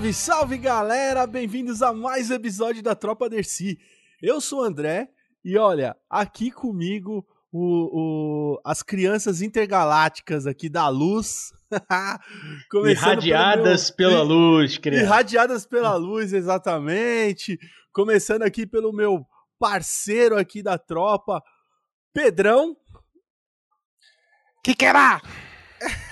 Salve, salve galera! Bem-vindos a mais um episódio da Tropa Dercy. Eu sou o André e olha, aqui comigo o, o, as crianças intergalácticas aqui da luz. irradiadas meu... pela luz, criança. Irradiadas pela luz, exatamente. Começando aqui pelo meu parceiro aqui da tropa, Pedrão. Que que era?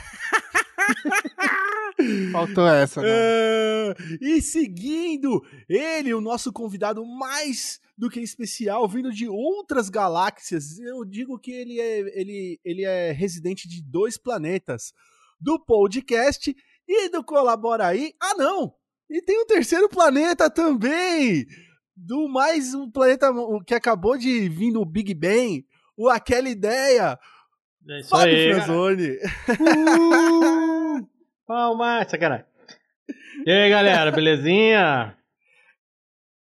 Faltou essa, né? Uh, e seguindo, ele, o nosso convidado mais do que especial, vindo de outras galáxias. Eu digo que ele é, ele, ele é residente de dois planetas, do podcast e do Colabora aí. Ah, não! E tem um terceiro planeta também! Do mais um planeta que acabou de vir no Big Bang, o Aquela Ideia. É isso Fábio aí, Franzoni. Uh, palma, sacanagem. E aí, galera, belezinha?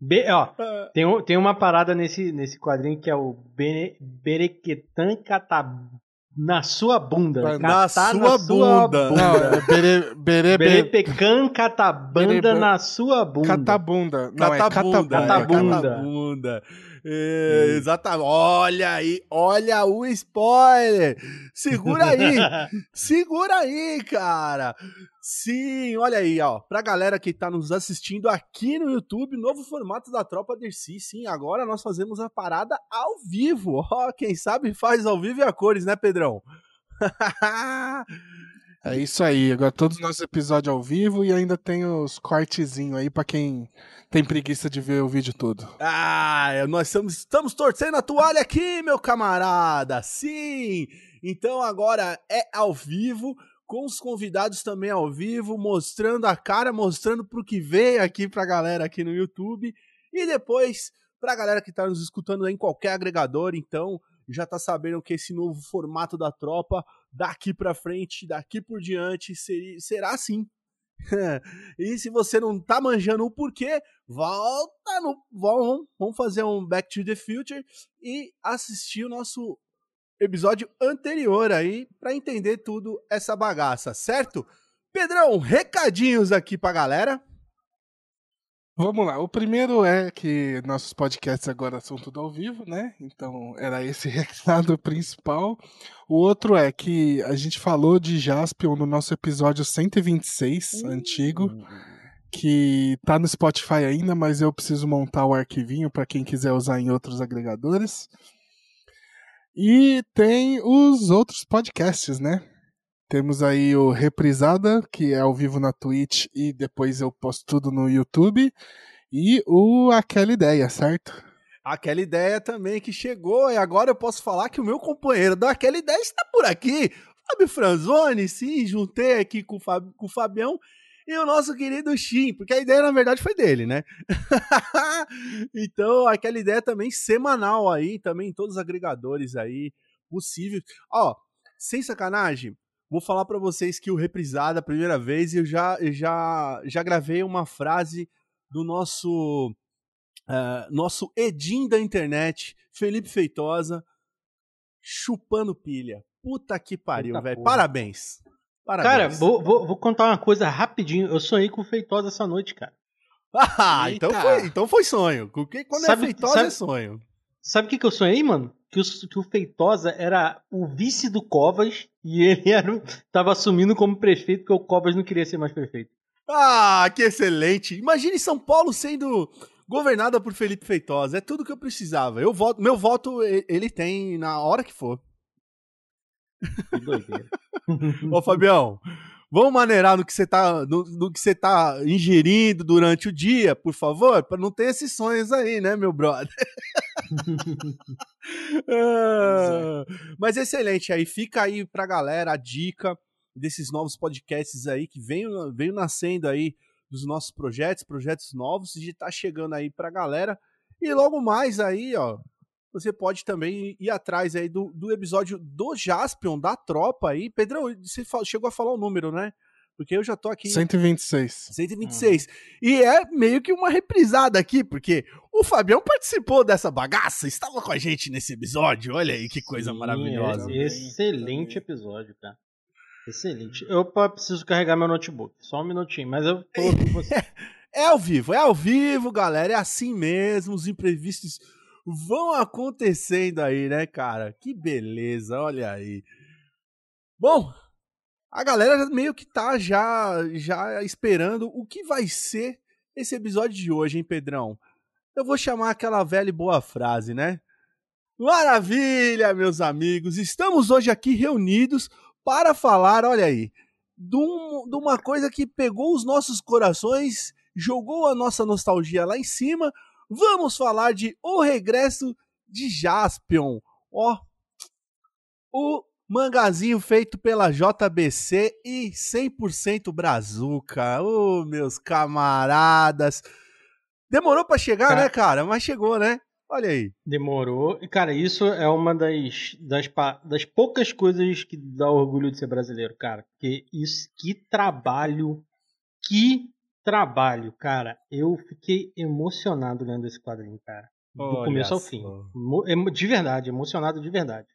Be ó, ah. tem, tem uma parada nesse, nesse quadrinho que é o Bene, Berequetan Catab na sua bunda. Na, sua, na sua bunda. Não, é bere, bere, Berepecan catabanda na sua bunda. Catabunda. Não, catabunda. É catabunda. É catabunda. É, exatamente. Olha aí, olha o spoiler. Segura aí, segura aí, cara. Sim, olha aí, ó. Pra galera que tá nos assistindo aqui no YouTube, novo formato da Tropa Dercy. Sim, agora nós fazemos a parada ao vivo. Ó, quem sabe faz ao vivo e a cores, né, Pedrão? É isso aí. Agora todos os nossos episódios ao vivo e ainda tem os cortezinhos aí para quem tem preguiça de ver o vídeo todo. Ah, nós estamos, estamos torcendo a toalha aqui, meu camarada. Sim. Então agora é ao vivo com os convidados também ao vivo, mostrando a cara, mostrando pro que veio aqui pra galera aqui no YouTube e depois pra galera que tá nos escutando em qualquer agregador, então já tá sabendo que esse novo formato da tropa daqui para frente, daqui por diante, ser, será assim. e se você não tá manjando o porquê, volta no. Vamos, vamos fazer um Back to the Future e assistir o nosso episódio anterior aí para entender tudo essa bagaça, certo? Pedrão, recadinhos aqui pra galera. Vamos lá. O primeiro é que nossos podcasts agora são tudo ao vivo, né? Então era esse recado principal. O outro é que a gente falou de Jaspion no nosso episódio 126, uhum. antigo, que tá no Spotify ainda, mas eu preciso montar o arquivinho para quem quiser usar em outros agregadores. E tem os outros podcasts, né? Temos aí o Reprisada, que é ao vivo na Twitch e depois eu posto tudo no YouTube. E o Aquela Ideia, certo? Aquela ideia também que chegou, e agora eu posso falar que o meu companheiro daquela ideia está por aqui. Fábio Franzoni, sim, juntei aqui com o, Fab, com o Fabião e o nosso querido Shin, porque a ideia na verdade foi dele, né? então, aquela ideia também semanal aí, também em todos os agregadores aí possíveis. Ó, sem sacanagem, Vou falar para vocês que o reprisado a primeira vez eu já, já, já gravei uma frase do nosso uh, nosso Edim da internet, Felipe Feitosa, chupando pilha. Puta que pariu, velho. Parabéns. Parabéns. Cara, vou, vou, vou, contar uma coisa rapidinho. Eu sonhei com o Feitosa essa noite, cara. Ah, então foi, então foi sonho. Quando é sabe, é Feitosa sabe, é sonho. Sabe o que, que eu sonhei, mano? Que o, que o Feitosa era o vice do Covas e ele era, tava assumindo como prefeito porque o Covas não queria ser mais prefeito. Ah, que excelente! Imagine São Paulo sendo governada por Felipe Feitosa. É tudo que eu precisava. Eu voto, meu voto ele tem na hora que for. Que doideira. Ô, Fabião, Vamos maneirar no que você tá, no, no que você tá ingerindo durante o dia, por favor, para não ter esses sonhos aí, né, meu brother? ah, mas excelente aí, fica aí pra galera a dica desses novos podcasts aí que vem, veio nascendo aí dos nossos projetos, projetos novos, e tá chegando aí pra galera. E logo mais aí, ó, você pode também ir atrás aí do, do episódio do Jaspion, da tropa aí. Pedrão, você chegou a falar o número, né? Porque eu já tô aqui. 126. 126. Uhum. E é meio que uma reprisada aqui, porque o Fabião participou dessa bagaça, estava com a gente nesse episódio. Olha aí que coisa Sim, maravilhosa. É excelente episódio, cara. Excelente. Eu preciso carregar meu notebook. Só um minutinho, mas eu tô ouvindo você. É ao vivo, é ao vivo, galera. É assim mesmo. Os imprevistos vão acontecendo aí, né, cara? Que beleza, olha aí. Bom, a galera meio que tá já, já esperando o que vai ser esse episódio de hoje, hein, Pedrão? Eu vou chamar aquela velha e boa frase, né? Maravilha, meus amigos! Estamos hoje aqui reunidos para falar, olha aí, de, um, de uma coisa que pegou os nossos corações jogou a nossa nostalgia lá em cima. Vamos falar de O Regresso de Jaspion. Ó, o mangazinho feito pela JBC e 100% Brazuca. Ô, oh, meus camaradas. Demorou para chegar, cara, né, cara? Mas chegou, né? Olha aí. Demorou. E, cara, isso é uma das, das, das poucas coisas que dá orgulho de ser brasileiro, cara. Que isso, que trabalho, que trabalho, cara. Eu fiquei emocionado lendo esse quadrinho, cara. Do Olha começo ao fim. De verdade, emocionado de verdade.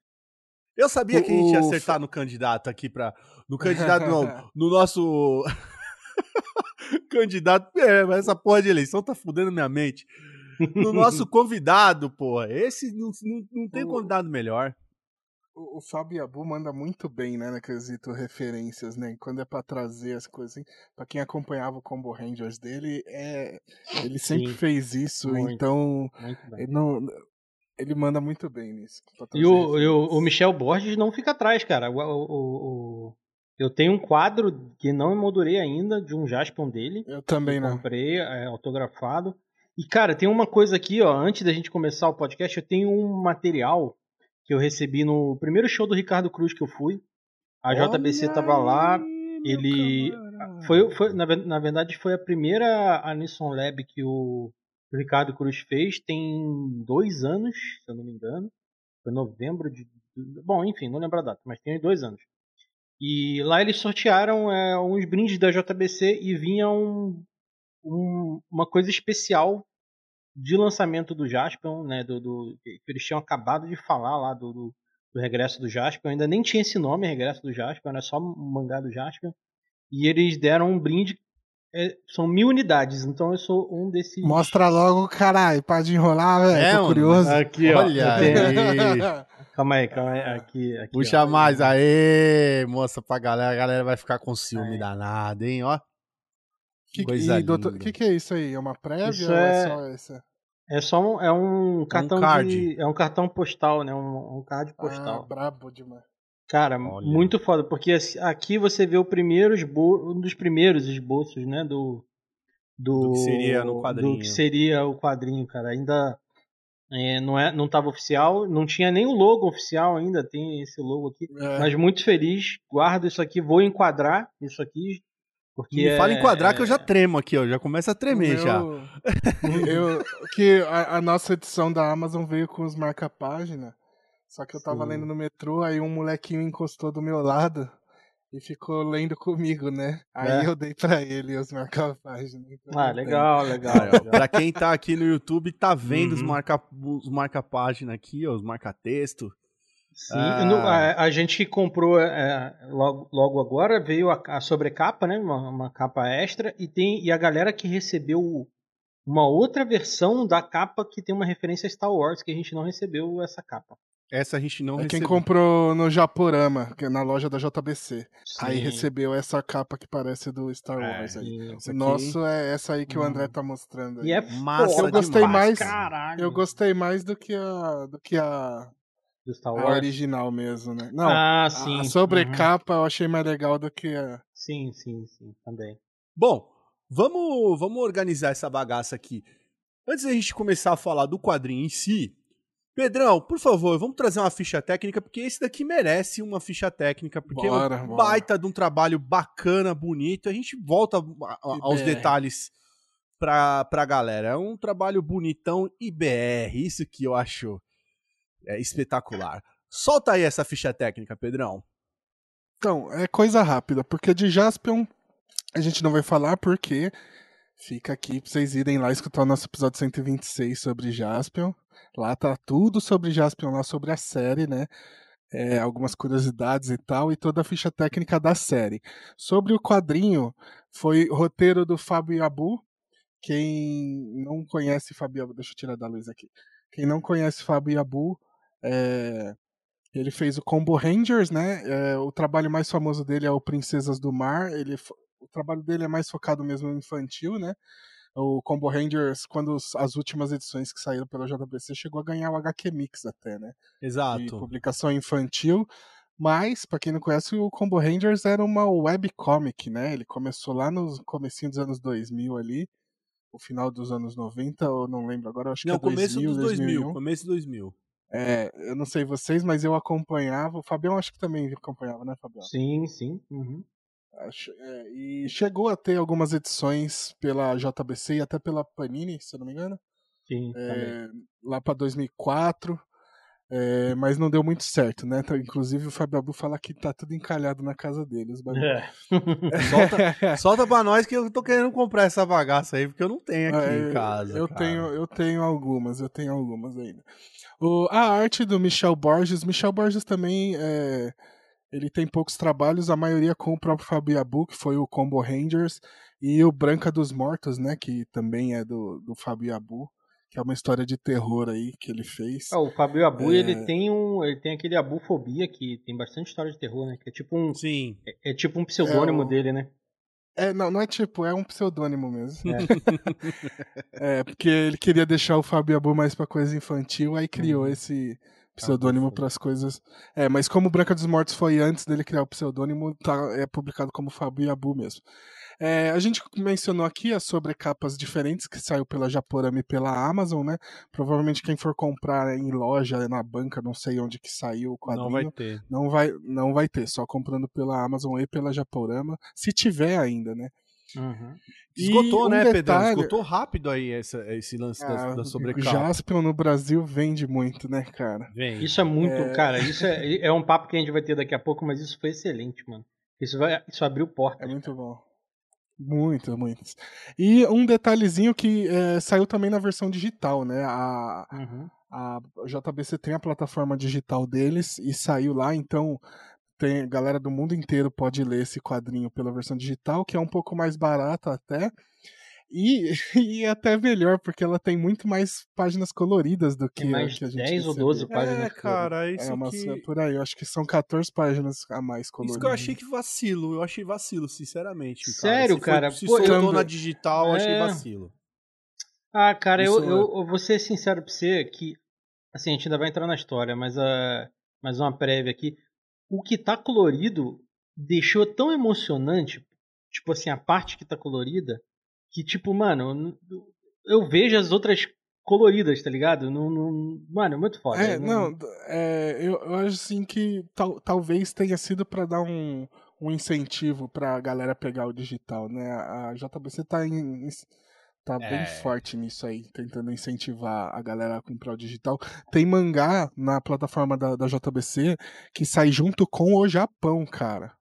Eu sabia que a gente ia acertar no candidato aqui para No candidato, não. No nosso. candidato. É, mas essa porra de eleição tá fudendo minha mente. No nosso convidado, porra. Esse não, não, não tem convidado melhor o, o Fábio Abu manda muito bem, né, no quesito referências, né? Quando é para trazer as coisas assim, para quem acompanhava o Combo Rangers dele, é ele sempre Sim, fez isso, muito, então muito ele não ele manda muito bem nisso. E o, e o, o, Michel Borges não fica atrás, cara. O, o, eu tenho um quadro que não emoldurei ainda, de um Jaspion dele. Eu também não. Comprei, é, autografado. E, cara, tem uma coisa aqui, ó. Antes da gente começar o podcast, eu tenho um material que eu recebi no primeiro show do Ricardo Cruz que eu fui. A Olha JBC tava lá. Ele. Foi, foi na, na, verdade, foi a primeira Anisson Lab que o, o Ricardo Cruz fez. Tem dois anos, se eu não me engano. Foi novembro de. Bom, enfim, não lembro a data, mas tem dois anos. E lá eles sortearam é, uns brindes da JBC e vinha um, um, uma coisa especial de lançamento do Jaspion, né, do, do, que eles tinham acabado de falar lá do, do, do regresso do Jaspion, ainda nem tinha esse nome, regresso do Jaspion, era só um mangá do Jaspion, e eles deram um brinde, é, são mil unidades, então eu sou um desses... Mostra logo, caralho, pode enrolar, velho, é, tô curioso. Aqui, ó, Olha aí. calma aí, calma aí, aqui, aqui Puxa ó, mais, aí, moça, pra galera, a galera vai ficar com ciúme aí. danado, hein, ó. Que, Coisa O que, que é isso aí? É uma prévia isso ou é, é só essa? É só um, é um cartão um card. De, é um cartão postal, né? Um, um card postal. Ah, brabo demais. Cara, Olha. muito foda, porque aqui você vê o primeiro esbo... um dos primeiros esboços, né, do do, do que seria no quadrinho. Do que seria o quadrinho, cara. Ainda é, não é, não tava oficial, não tinha nem o logo oficial ainda, tem esse logo aqui. É. Mas muito feliz, guardo isso aqui, vou enquadrar isso aqui, porque Me fala em quadrar que eu já é tremo aqui, ó. Já começa a tremer meu... já. eu, que a, a, nossa edição da Amazon veio com os marca-página. Só que eu tava Sim. lendo no metrô, aí um molequinho encostou do meu lado e ficou lendo comigo, né? Aí é. eu dei pra ele os marca-página. Então ah, legal, legal, legal. pra quem tá aqui no YouTube, tá vendo uhum. os marca-página os marca aqui, ó, os marca-texto. Sim, ah. no, a, a, gente que comprou é, logo, logo agora veio a, a sobrecapa, né? Uma, uma, capa extra, e tem e a galera que recebeu uma outra versão da capa que tem uma referência a Star Wars, que a gente não recebeu essa capa. Essa a gente não é recebeu. Quem comprou no Japorama, que é na loja da JBC. Sim. Aí recebeu essa capa que parece do Star é, Wars. É, aí. O nosso é essa aí que hum. o André tá mostrando. Aí. E é massa eu gostei demais, mais. Caralho. Eu gostei mais do que a do que a do Star Wars. A original mesmo, né? Não, ah, sim. a sobrecapa uhum. eu achei mais legal do que a... Sim, sim, sim, também. Bom, vamos, vamos organizar essa bagaça aqui. Antes da gente começar a falar do quadrinho em si, Pedrão, por favor, vamos trazer uma ficha técnica, porque esse daqui merece uma ficha técnica, porque bora, é um bora. baita de um trabalho bacana, bonito. A gente volta aos detalhes pra, pra galera. É um trabalho bonitão IBR, isso que eu acho é espetacular. Solta aí essa ficha técnica, Pedrão. Então, é coisa rápida, porque de Jaspion a gente não vai falar porque fica aqui pra vocês irem lá escutar o nosso episódio 126 sobre Jaspion. Lá tá tudo sobre Jaspion, lá sobre a série, né? é, algumas curiosidades e tal, e toda a ficha técnica da série. Sobre o quadrinho, foi roteiro do Fábio Abu. Quem não conhece Fábio Abu, deixa eu tirar da luz aqui. Quem não conhece Fábio Abu, é, ele fez o Combo Rangers, né? É, o trabalho mais famoso dele é o Princesas do Mar. Ele, o trabalho dele é mais focado mesmo no infantil, né? O Combo Rangers, quando as últimas edições que saíram pela JBC, chegou a ganhar o HQ Mix até, né? Exato. De publicação infantil. Mas, para quem não conhece, o Combo Rangers era uma webcomic, né? Ele começou lá no comecinho dos anos 2000 ali, o final dos anos 90, ou não lembro agora, acho não, que é começo 2000, dos 2000, 2001. começo de 2000. É, eu não sei vocês, mas eu acompanhava. O Fabião acho que também acompanhava, né, Fabião? Sim, sim. Uhum. Acho, é, e chegou a ter algumas edições pela JBC e até pela Panini, se eu não me engano. Sim, É, lá para 2004. É, mas não deu muito certo, né? Então, inclusive o Fábio Abu fala que tá tudo encalhado na casa dele. Os bagulho. É. Solta, solta pra nós que eu tô querendo comprar essa bagaça aí, porque eu não tenho aqui É, em casa. Eu cara. tenho, eu tenho algumas, eu tenho algumas ainda. O, a arte do Michel Borges, Michel Borges também é, ele tem poucos trabalhos, a maioria com o próprio Fabio Abu, que foi o Combo Rangers, e o Branca dos Mortos, né, que também é do, do Fabio Abu, que é uma história de terror aí que ele fez. Ah, o Fabio Abu, É. ele tem um. Ele tem aquele abufobia que tem bastante história de terror, né? Que é tipo um. Sim. É, é tipo um pseudônimo É o- dele, né? É, não, não é tipo, é um pseudônimo mesmo. É, porque ele queria deixar o Fábio Abu mais pra coisa infantil, aí criou Uhum. esse pseudônimo para as coisas. É, mas como Branca dos Mortos foi antes dele criar o pseudônimo, tá, é publicado como Fábio Abu mesmo. É, a gente mencionou aqui as sobrecapas diferentes que saiu pela Japorama e pela Amazon, né? Provavelmente quem for comprar em loja, na banca, não sei onde que saiu o quadrinho, Não vai ter. não vai, não vai ter, só comprando pela Amazon e pela Japorama, se tiver ainda, né? Uhum. Esgotou, um né, Pedro? detalhe- Esgotou rápido aí essa- esse lance da, Ah, da o sobrecapa. Jaspion no Brasil vende muito, né, cara? Vem. Isso é muito, É. cara, isso é, é um papo que a gente vai ter daqui a pouco, mas isso foi excelente, mano. Isso, vai, isso abriu porta. É muito bom. Muito, muito. E um detalhezinho que é, saiu também na versão digital, né? A, Uhum. a JBC tem a plataforma digital deles e saiu lá, então tem galera do mundo inteiro pode ler esse quadrinho pela versão digital, que é um pouco mais barata até. E, e é até melhor, porque ela tem muito mais páginas coloridas do que Tem a mais que a gente 10 ou recebeu. 12 páginas. É, cara, isso É, uma, que... é por aí, eu acho que são 14 páginas a mais coloridas. Isso que eu achei que vacilo. Eu achei vacilo, sinceramente. Sério, Se foi- cara? Se Pô, eu- soltou na digital, eu achei É. vacilo. Ah, cara, eu, é- eu, eu vou ser sincero pra você que. Assim, a gente ainda vai entrar na história, mas uh, mais uma prévia aqui. O que tá colorido deixou tão emocionante, tipo assim, a parte que tá colorida, que, tipo, mano, eu, vejo as outras coloridas, tá ligado? Não, não- mano, é muito foda. É, Eu não, é, eu, eu acho assim que tal, talvez tenha sido pra dar um, um incentivo pra galera pegar o digital, né? A JBC tá, em, em- tá É. bem forte nisso aí, tentando incentivar a galera a comprar o digital. Tem mangá na plataforma da, da JBC que sai junto com o Japão, cara.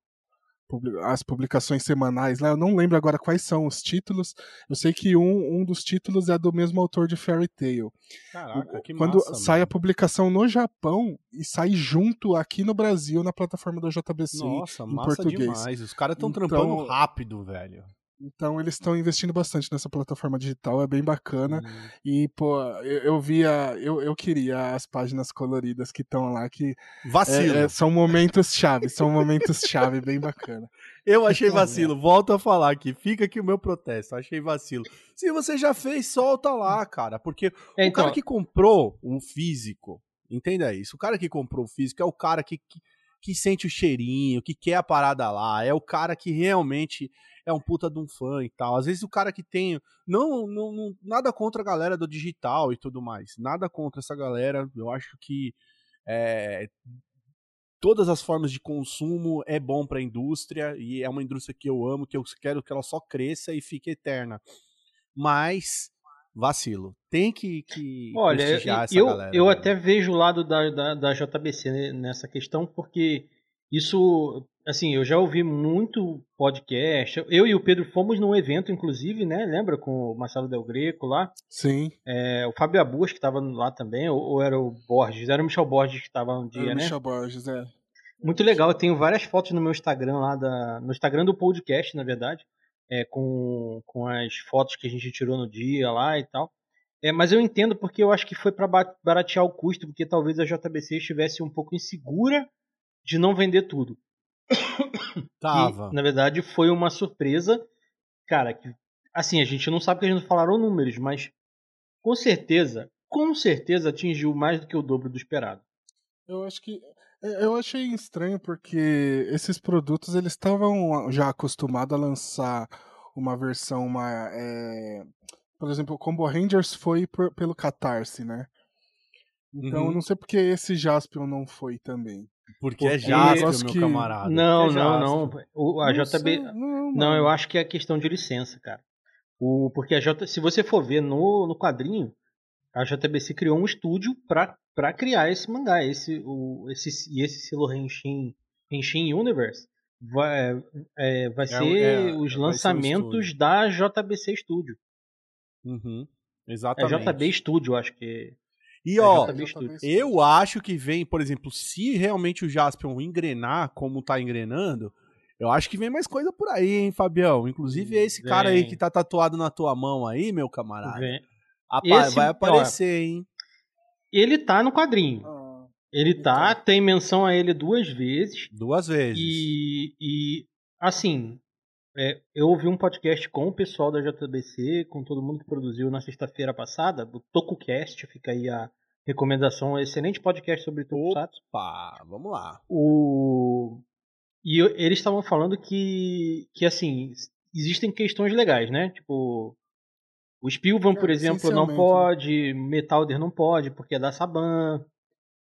As publicações semanais lá, eu não lembro agora quais são os títulos. Eu sei que um, um dos títulos é do mesmo autor de Fairy Tail. Caraca, que Quando massa, sai a mano. publicação no Japão e sai junto aqui no Brasil na plataforma da JBC. Nossa, em massa português. demais. Os caras estão Então- trampando rápido, velho. Então eles estão investindo bastante nessa plataforma digital, é bem bacana. Hum. E, pô, eu, eu via, eu, eu queria as páginas coloridas que estão lá, que Vacilo. é- é- são momentos chave, são momentos chave, bem bacana. Eu achei vacilo. Volto a falar aqui. Fica aqui o meu protesto. Achei vacilo. Se você já fez, solta lá, cara. Porque É, o então, cara que comprou um físico, entenda isso. O cara que comprou o físico é o cara que, que, que sente o cheirinho, que quer a parada lá. É o cara que realmente é um puta de um fã e tal. Às vezes o cara que tem. Não, não, não- nada contra a galera do digital e tudo mais. Nada contra essa galera. Eu acho que. é, todas as formas de consumo é bom para a indústria e é uma indústria que eu amo, que eu quero que ela só cresça e fique eterna. Mas vacilo. Tem que, que Olha, prestigiar essa eu, galera. eu velho. até vejo o lado da, da, da JBC nessa questão, porque Isso, assim, eu já ouvi muito podcast. Eu e o Pedro fomos num evento, inclusive, né? Lembra com o Marcelo Del Greco lá? Sim. É, o Fábio Abus, que estava lá também, ou, ou, era o Borges? Era o Michel Borges que estava um dia, era né? Michel Borges, é. Muito legal, eu tenho várias fotos no meu Instagram lá, da, no Instagram do podcast, na verdade, é, com, com as fotos que a gente tirou no dia lá e tal. É, mas eu entendo porque eu acho que foi para baratear o custo, porque talvez a JBC estivesse um pouco insegura de não vender tudo. Tava. E, na verdade, foi uma surpresa, cara, que assim, a gente não sabe que a gente não falaram números, mas com certeza, com certeza atingiu mais do que o dobro do esperado. Eu acho que eu achei estranho porque esses produtos eles estavam já acostumados a lançar uma versão uma é, por exemplo, o Combo Rangers foi por, pelo Catarse, né? Então, uhum. não sei porque esse Jaspion não foi também. Porque, é Jaspion, meu que... camarada. Não, é não, não. O, a não JB. Sei, não, não, eu acho que é questão de licença, cara. O, porque a J, se você for ver no, no quadrinho, a JBC criou um estúdio para criar esse mangá, esse o esse e esse selo Henshin, Henshin Universe vai, é, vai é, ser é, os lançamentos ser da JBC Studio. Uhum, exatamente. É JB Studio, acho que. E é ó, eu acho que vem, por exemplo, se realmente o Jaspion engrenar como tá engrenando, eu acho que vem mais coisa por aí, hein, Fabião? Inclusive esse vem. cara aí que tá tatuado na tua mão aí, meu camarada. Vem. Apa Esse, vai aparecer, ó, hein? Ele tá no quadrinho. Ah, ele tá, então. tem menção a ele duas vezes. Duas vezes. E, e assim, é, eu ouvi um podcast com o pessoal da JBC, com todo mundo que produziu na sexta-feira passada, do TokuCast, fica aí a recomendação, um excelente podcast sobre Tokusatsu. Opa, vamos lá. O... E eles estavam falando que, que, assim, existem questões legais, né? Tipo, o Spilvan, por exemplo, não pode, Metalder não pode, porque é da Saban.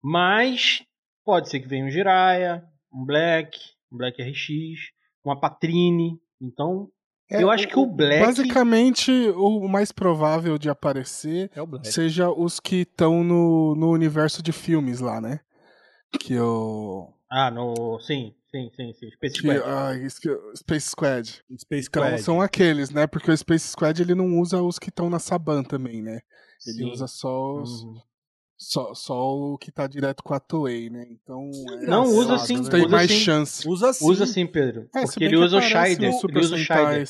Mas pode ser que venha um Jiraiya, um Black, um Black RX, uma Patrine. Então, é, eu acho que o Black. Basicamente, o mais provável de aparecer é seja os que estão no, no universo de filmes lá, né? Que eu. Ah, no. Sim. Sim, sim, sim. Space Squad. Que, ah, Space Squad. Space então, Squad. são aqueles, né? Porque o Space Squad ele não usa os que estão na Saban também, né? Ele sim. usa só os. Uhum. Só, só o que tá direto com a Toei, né? Então. É não, usa sim. Tem usa mais sim. chance. Usa sim. Usa sim, Pedro. É, porque ele usa o Shider. Ele usa o Shider.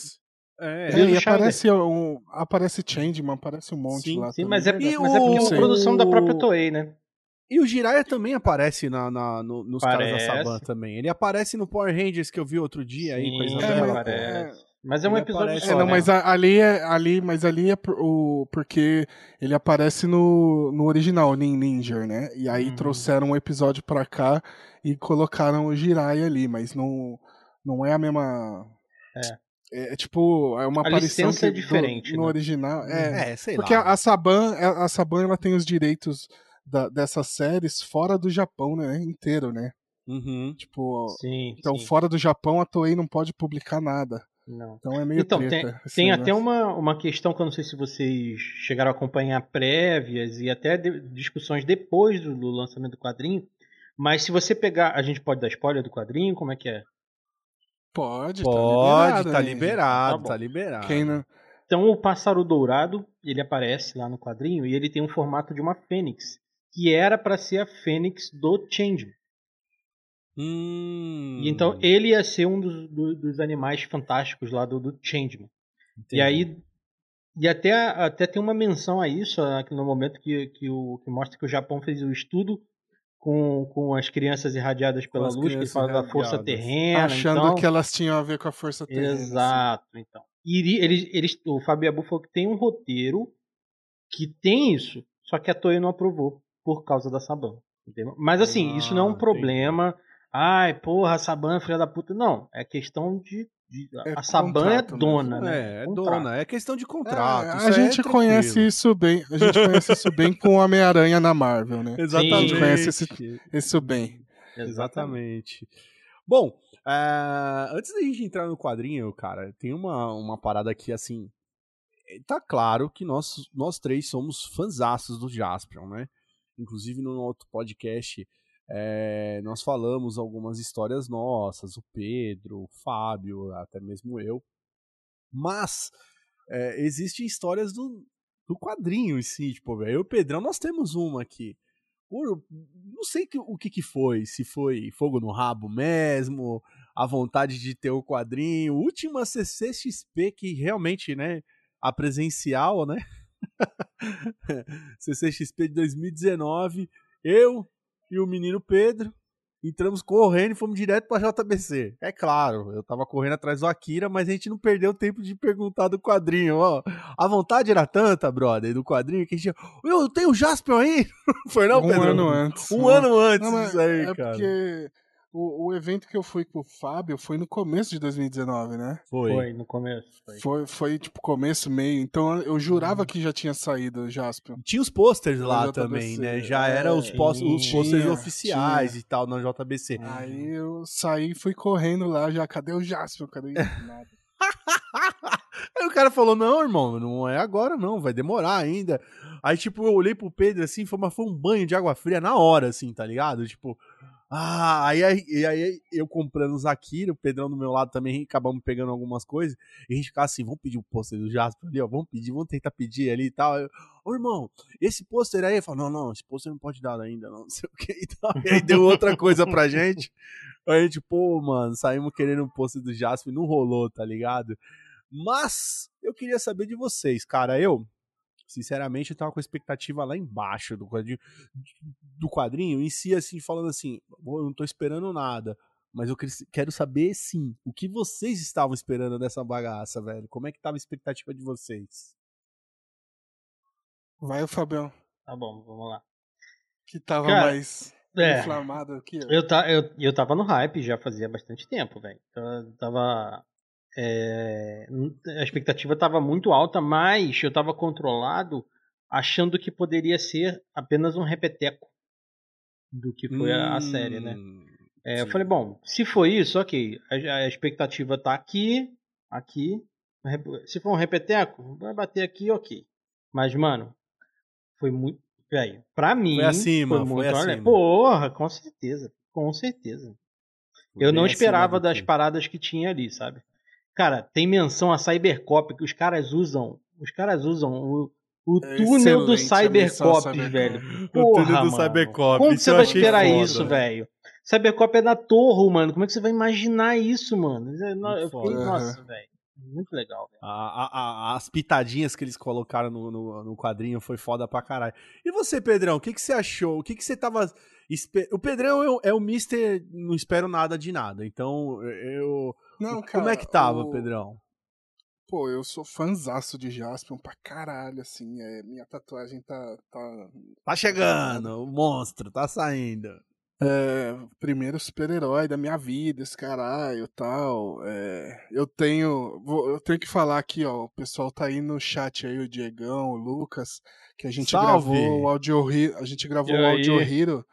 É, é e aparece, um, aparece Changeman, aparece um monte sim, lá. Sim, mas é, mas é porque é uma produção da própria Toei, né? E o Jiraiya também aparece na, na no, nos parece. caras da Saban também. Ele aparece no Power Rangers que eu vi outro dia Sim, aí com a Isabela. É, mas é um episódio aparece, só, é, não, né? mas ali é ali, mas ali é o porque ele aparece no, no original Nin Ninja, né? E aí uhum. trouxeram um episódio pra cá e colocaram o Jiraiya ali, mas não não é a mesma é. É, tipo, é uma a aparição que é diferente, do, no né? original. É, é sei porque lá. a Saban, a Saban ela tem os direitos da, dessas séries fora do Japão, né? Inteiro, né? Uhum. Tipo, sim, então sim. fora do Japão a Toei não pode publicar nada. Não. Então é meio então, treta. Tem, tem até uma, uma questão que eu não sei se vocês chegaram a acompanhar prévias e até de, discussões depois do, do, lançamento do quadrinho. Mas se você pegar. A gente pode dar spoiler do quadrinho? Como é que é? Pode, pode, tá liberado. Tá liberado, tá, tá liberado. Quem não... Então o Pássaro Dourado, ele aparece lá no quadrinho e ele tem um formato de uma fênix que era para ser a Fênix do Changeman. Hum. Então ele ia ser um dos, do, dos animais fantásticos lá do, do Changeman. Entendi. E aí. E até, até tem uma menção a isso aqui no momento que, que, o, que mostra que o Japão fez o estudo com, com as crianças irradiadas pela luz, que fala da força terrena. Achando então... que elas tinham a ver com a força terrena. Exato, assim. então. E eles, eles, o Fabio Abu falou que tem um roteiro que tem isso, só que a Toei não aprovou por causa da Saban. Entendeu? Mas assim, ah, isso não é um problema. Entendi. Ai, porra, a Saban é filha da puta. Não, é questão de. de é a Saban é dona, né? É, é dona, é questão de contrato. É, a gente é conhece isso bem. A gente conhece isso bem com o Homem-Aranha na Marvel, né? Exatamente. A gente conhece esse, isso bem. Exatamente. Bom, uh, antes da gente entrar no quadrinho, cara, tem uma, uma parada aqui assim. Tá claro que nós, nós três somos fãzaços do Jaspion, né? Inclusive no outro podcast, É, nós falamos algumas histórias nossas, o Pedro, o Fábio, até mesmo eu. Mas é, existem histórias do, do quadrinho em si, tipo, eu e o Pedrão, nós temos uma aqui. Não sei o que, que foi, se foi fogo no rabo mesmo, a vontade de ter o quadrinho, última CCXP que realmente, né, a presencial, né? CCXP de 2019, eu e o menino Pedro entramos correndo e fomos direto pra JBC. É claro, eu tava correndo atrás do Akira, mas a gente não perdeu tempo de perguntar do quadrinho, ó. A vontade era tanta, brother, do quadrinho, que a gente. Eu tenho o Jaspion aí? Foi não, um Pedro? Um ano antes. Um ano antes, não, isso aí, é cara. Porque o, o evento que eu fui com o Fábio foi no começo de 2019, né? Foi. Foi, no começo. Foi. foi, foi tipo começo, meio. Então eu jurava uhum. que já tinha saído o Jaspion. Tinha os posters lá também, né? Já é, era os, post, os posters oficiais tinha. e tal na JBC. Aí eu saí e fui correndo lá já. Cadê o Jaspion? Cadê nada? Aí o cara falou: Não, irmão, não é agora, não, vai demorar ainda. Aí, tipo, eu olhei pro Pedro assim, foi, mas foi um banho de água fria na hora, assim, tá ligado? Tipo, ah, aí, aí, aí eu comprando os Akira, o Pedrão do meu lado também, acabamos pegando algumas coisas, e a gente ficava assim, vamos pedir o um pôster do Jasper ali, ó, vamos pedir, vamos tentar pedir ali e tal. Ô, irmão, esse pôster aí, eu falo, não, não, esse pôster não pode dar ainda, não, não sei o que e tal. E aí deu outra coisa pra gente. A gente, pô, mano, saímos querendo um pôster do Jasper, não rolou, tá ligado? Mas eu queria saber de vocês, cara, eu Sinceramente, eu tava com a expectativa lá embaixo do quadrinho, do quadrinho em si, assim, falando assim, eu não tô esperando nada. Mas eu quero saber, sim, o que vocês estavam esperando dessa bagaça, velho. Como é que tava a expectativa de vocês? Vai o Fabião. Tá bom, vamos lá. Que tava Cara, mais é, inflamado aqui. Ó. Eu, ta, eu, eu tava no hype já fazia bastante tempo, velho. Eu tava é, a expectativa estava muito alta, mas eu estava controlado, achando que poderia ser apenas um repeteco do que foi hum, a, a, série, né? Hum, é, eu falei, bom, se foi isso, ok. A, a expectativa está aqui, aqui. Se for um repeteco, vai bater aqui, ok. Mas, mano, foi muito. Velho, pra mim. Foi acima, foi, muito, foi acima. Porra, com certeza. Com certeza. Eu não esperava das paradas que tinha ali, sabe? Cara, tem menção a Cybercop que os caras usam. Os caras usam o, o é túnel do Cybercop, velho. Porra, o túnel do Cybercop. Como você vai esperar foda. isso, velho? Cybercop é da Torre, mano. Como é que você vai imaginar isso, mano? Eu fiquei, nossa, velho. Muito legal. A, a, a, as pitadinhas que eles colocaram no, no, no, quadrinho foi foda pra caralho. E você, Pedrão, o que, que você achou? O que, que você tava. O Pedrão é, é o Mister, não espero nada de nada. Então, eu não, cara, Como é que tava, o... Pedrão? Pô, eu sou fãzaço de Jaspion pra caralho, assim. É, minha tatuagem tá. Tá, tá chegando, o monstro, tá saindo. É, primeiro super-herói da minha vida, esse caralho tal. É, eu tenho. Vou, eu tenho que falar aqui, ó. O pessoal tá aí no chat aí, o Diegão, o Lucas, que a gente Salve. gravou o Audio Hero. A gente gravou o Audio Hero.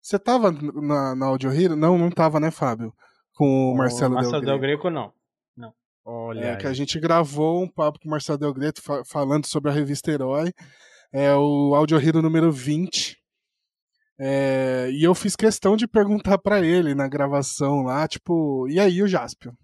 Você tava na, na Audio Hero? Não, não tava, né, Fábio? Com o Marcelo, o Marcelo Del, Greco. Del Greco, não. Não. Olha é, que a gente gravou um papo com o Marcelo Del Greco fa falando sobre a revista Herói. É o Audio Hero número 20. É, e eu fiz questão de perguntar para ele na gravação lá, tipo, e aí o Jaspion?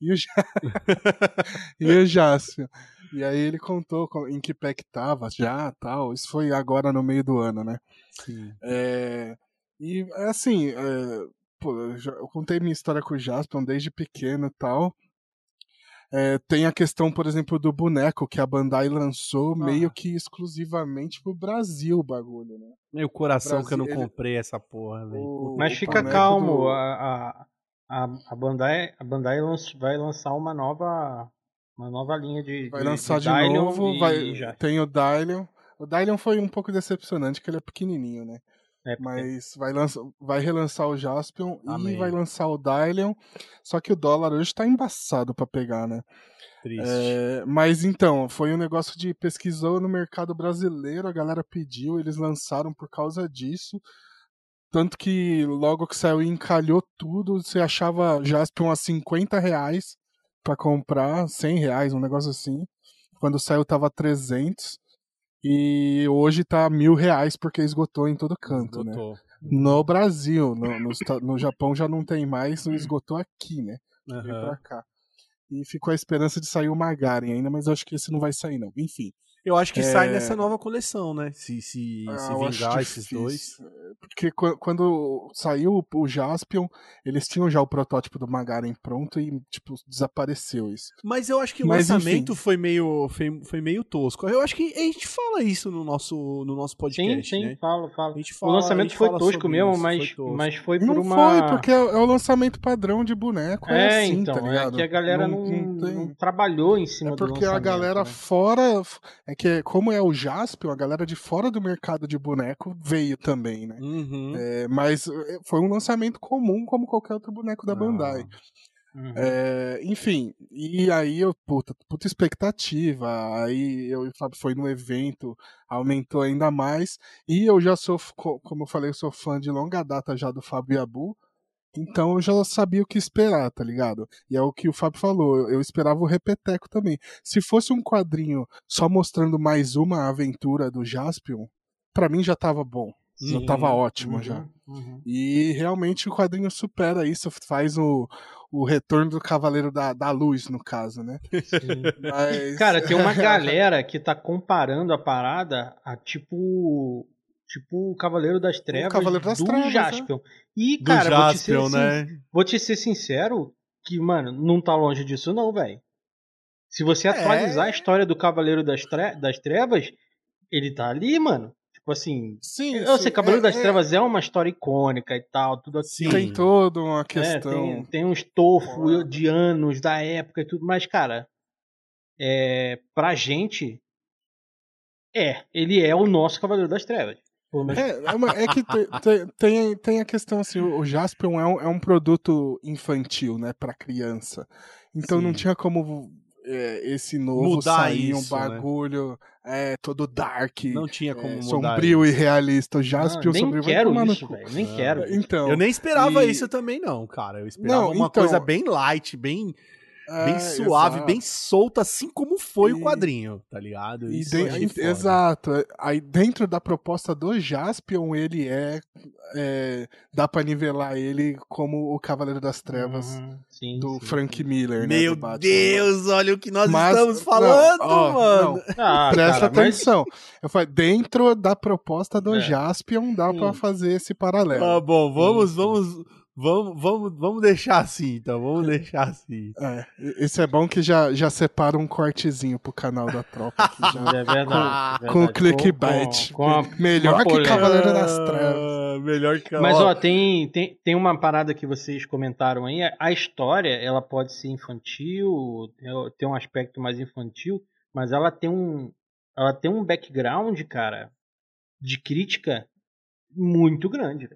E o, ja... e o Jaspion? E aí ele contou em que pé que tava já, tal. Isso foi agora no meio do ano, né? Sim. É, e assim, é, pô, eu, já, eu contei minha história com o Jaspion desde pequeno e tal. É, tem a questão, por exemplo, do boneco que a Bandai lançou ah. meio que exclusivamente pro Brasil o bagulho, né? Meu coração Brasil, que eu não ele... comprei essa porra, velho. Mas fica calmo, do... a, a, a, Bandai, a Bandai vai lançar uma nova uma nova linha de Vai lançar de, de, de novo, vai, tem o Dylion. O Dylion foi um pouco decepcionante, porque ele é pequenininho, né? É Mas vai, lança, vai relançar o Jaspion Amém. e vai lançar o Dylion. Só que o dólar hoje tá embaçado para pegar, né? Triste. É, mas então, foi um negócio de pesquisou no mercado brasileiro, a galera pediu, eles lançaram por causa disso. Tanto que logo que saiu encalhou tudo, você achava Jaspion a 50 reais pra comprar, 100 reais, um negócio assim. Quando saiu tava 300. E hoje tá mil reais porque esgotou em todo canto, né? esgotou. né? no Brasil. No, no, no Japão já não tem mais, esgotou aqui, né? Uhum. Veio pra cá. E ficou a esperança de sair o Magaren ainda, mas acho que esse não vai sair, não. Enfim. Eu acho que é... sai nessa nova coleção, né? Se, se, ah, se vingar esses dois. Porque quando saiu o Jaspion, eles tinham já o protótipo do Magaren pronto e, tipo, desapareceu isso. Mas eu acho que o Mas, lançamento foi meio, foi, foi meio tosco. Eu acho que a gente fala isso no nosso, no nosso podcast. Sim, sim, né? fala, fala. Fala, o lançamento foi tosco mesmo, isso, mas, foi tosco. mas foi por não uma. Não foi, porque é, é, o lançamento padrão de boneco. É, é assim, então. Tá é que a galera não, não, não, trabalhou em cima é do lançamento. É porque a galera né? fora. É que, como é o Jaspion, a galera de fora do mercado de boneco veio também, né? Uhum. É, mas é, foi um lançamento comum como qualquer outro boneco da Bandai. Uhum. É, enfim, e aí eu, puta, puta expectativa. Aí eu e o Fábio foi no evento, aumentou ainda mais. E eu já sou, como eu falei, eu sou fã de longa data já do Fábio Abu. Então eu já sabia o que esperar, tá ligado? E é o que o Fábio falou, eu esperava o repeteco também. Se fosse um quadrinho só mostrando mais uma aventura do Jaspion, para mim já tava bom. Sim. Já tava ótimo uhum, já. Uhum. E realmente o quadrinho supera isso, faz o, o retorno do Cavaleiro da, da Luz, no caso, né? Mas... Cara, tem uma galera que tá comparando a parada a tipo Tipo o Cavaleiro das Trevas Cavaleiro das do Trevas, né? Jaspion. Né? E, cara, Jaspion, vou, te ser, né? vou te ser sincero que, mano, não tá longe disso não, velho. Se você é. atualizar a história do Cavaleiro das, tre das Trevas, ele tá ali, mano. Tipo assim, sim, eu sei, Cavaleiro é, das é... Trevas é uma história icônica e tal, tudo assim. Tem toda uma questão. É, tem, tem um estofo de anos da época e tudo, mas, cara, é, pra gente, é, ele é o nosso Cavaleiro das Trevas. É, é, é que tem, tem, tem, a questão assim, o Jaspion é um, é um produto infantil, né, para criança. Então Sim. não tinha como é, esse novo mudar sair isso, um né? bagulho né? é, todo dark, não tinha como é, sombrio isso. e realista. O Jaspion ah, nem sombrio quero vai isso, velho, nem quero. Então, eu nem esperava e... isso também não, cara. Eu esperava não, uma então... coisa bem light, bem bem é, suave, exato. bem solta, assim como foi e, o quadrinho, tá ligado? E de, exato. Aí dentro da proposta do Jaspion, ele é, é, dá para nivelar ele como o Cavaleiro das Trevas uhum, sim, do sim, Frank sim. Miller, né? Meu Deus, olha o que nós mas, estamos falando, não, ó, mano. Não. Ah, Presta cara, atenção. Mas... Eu falei, dentro da proposta do é. Jaspion dá para fazer esse paralelo. Tá bom, vamos, vamos Vamos, vamos, vamos deixar assim, então. Vamos deixar assim. É, isso é bom que já, já separa um cortezinho pro canal da tropa. Aqui, já, é verdade. Com, é com clickbait. Com, com Melhor que Cavaleiro das Trevas. Ah, melhor que Mas, ó, tem, tem, tem uma parada que vocês comentaram aí. A história, ela pode ser infantil, tem um aspecto mais infantil, mas ela tem um, ela tem um background, cara, de crítica muito grande.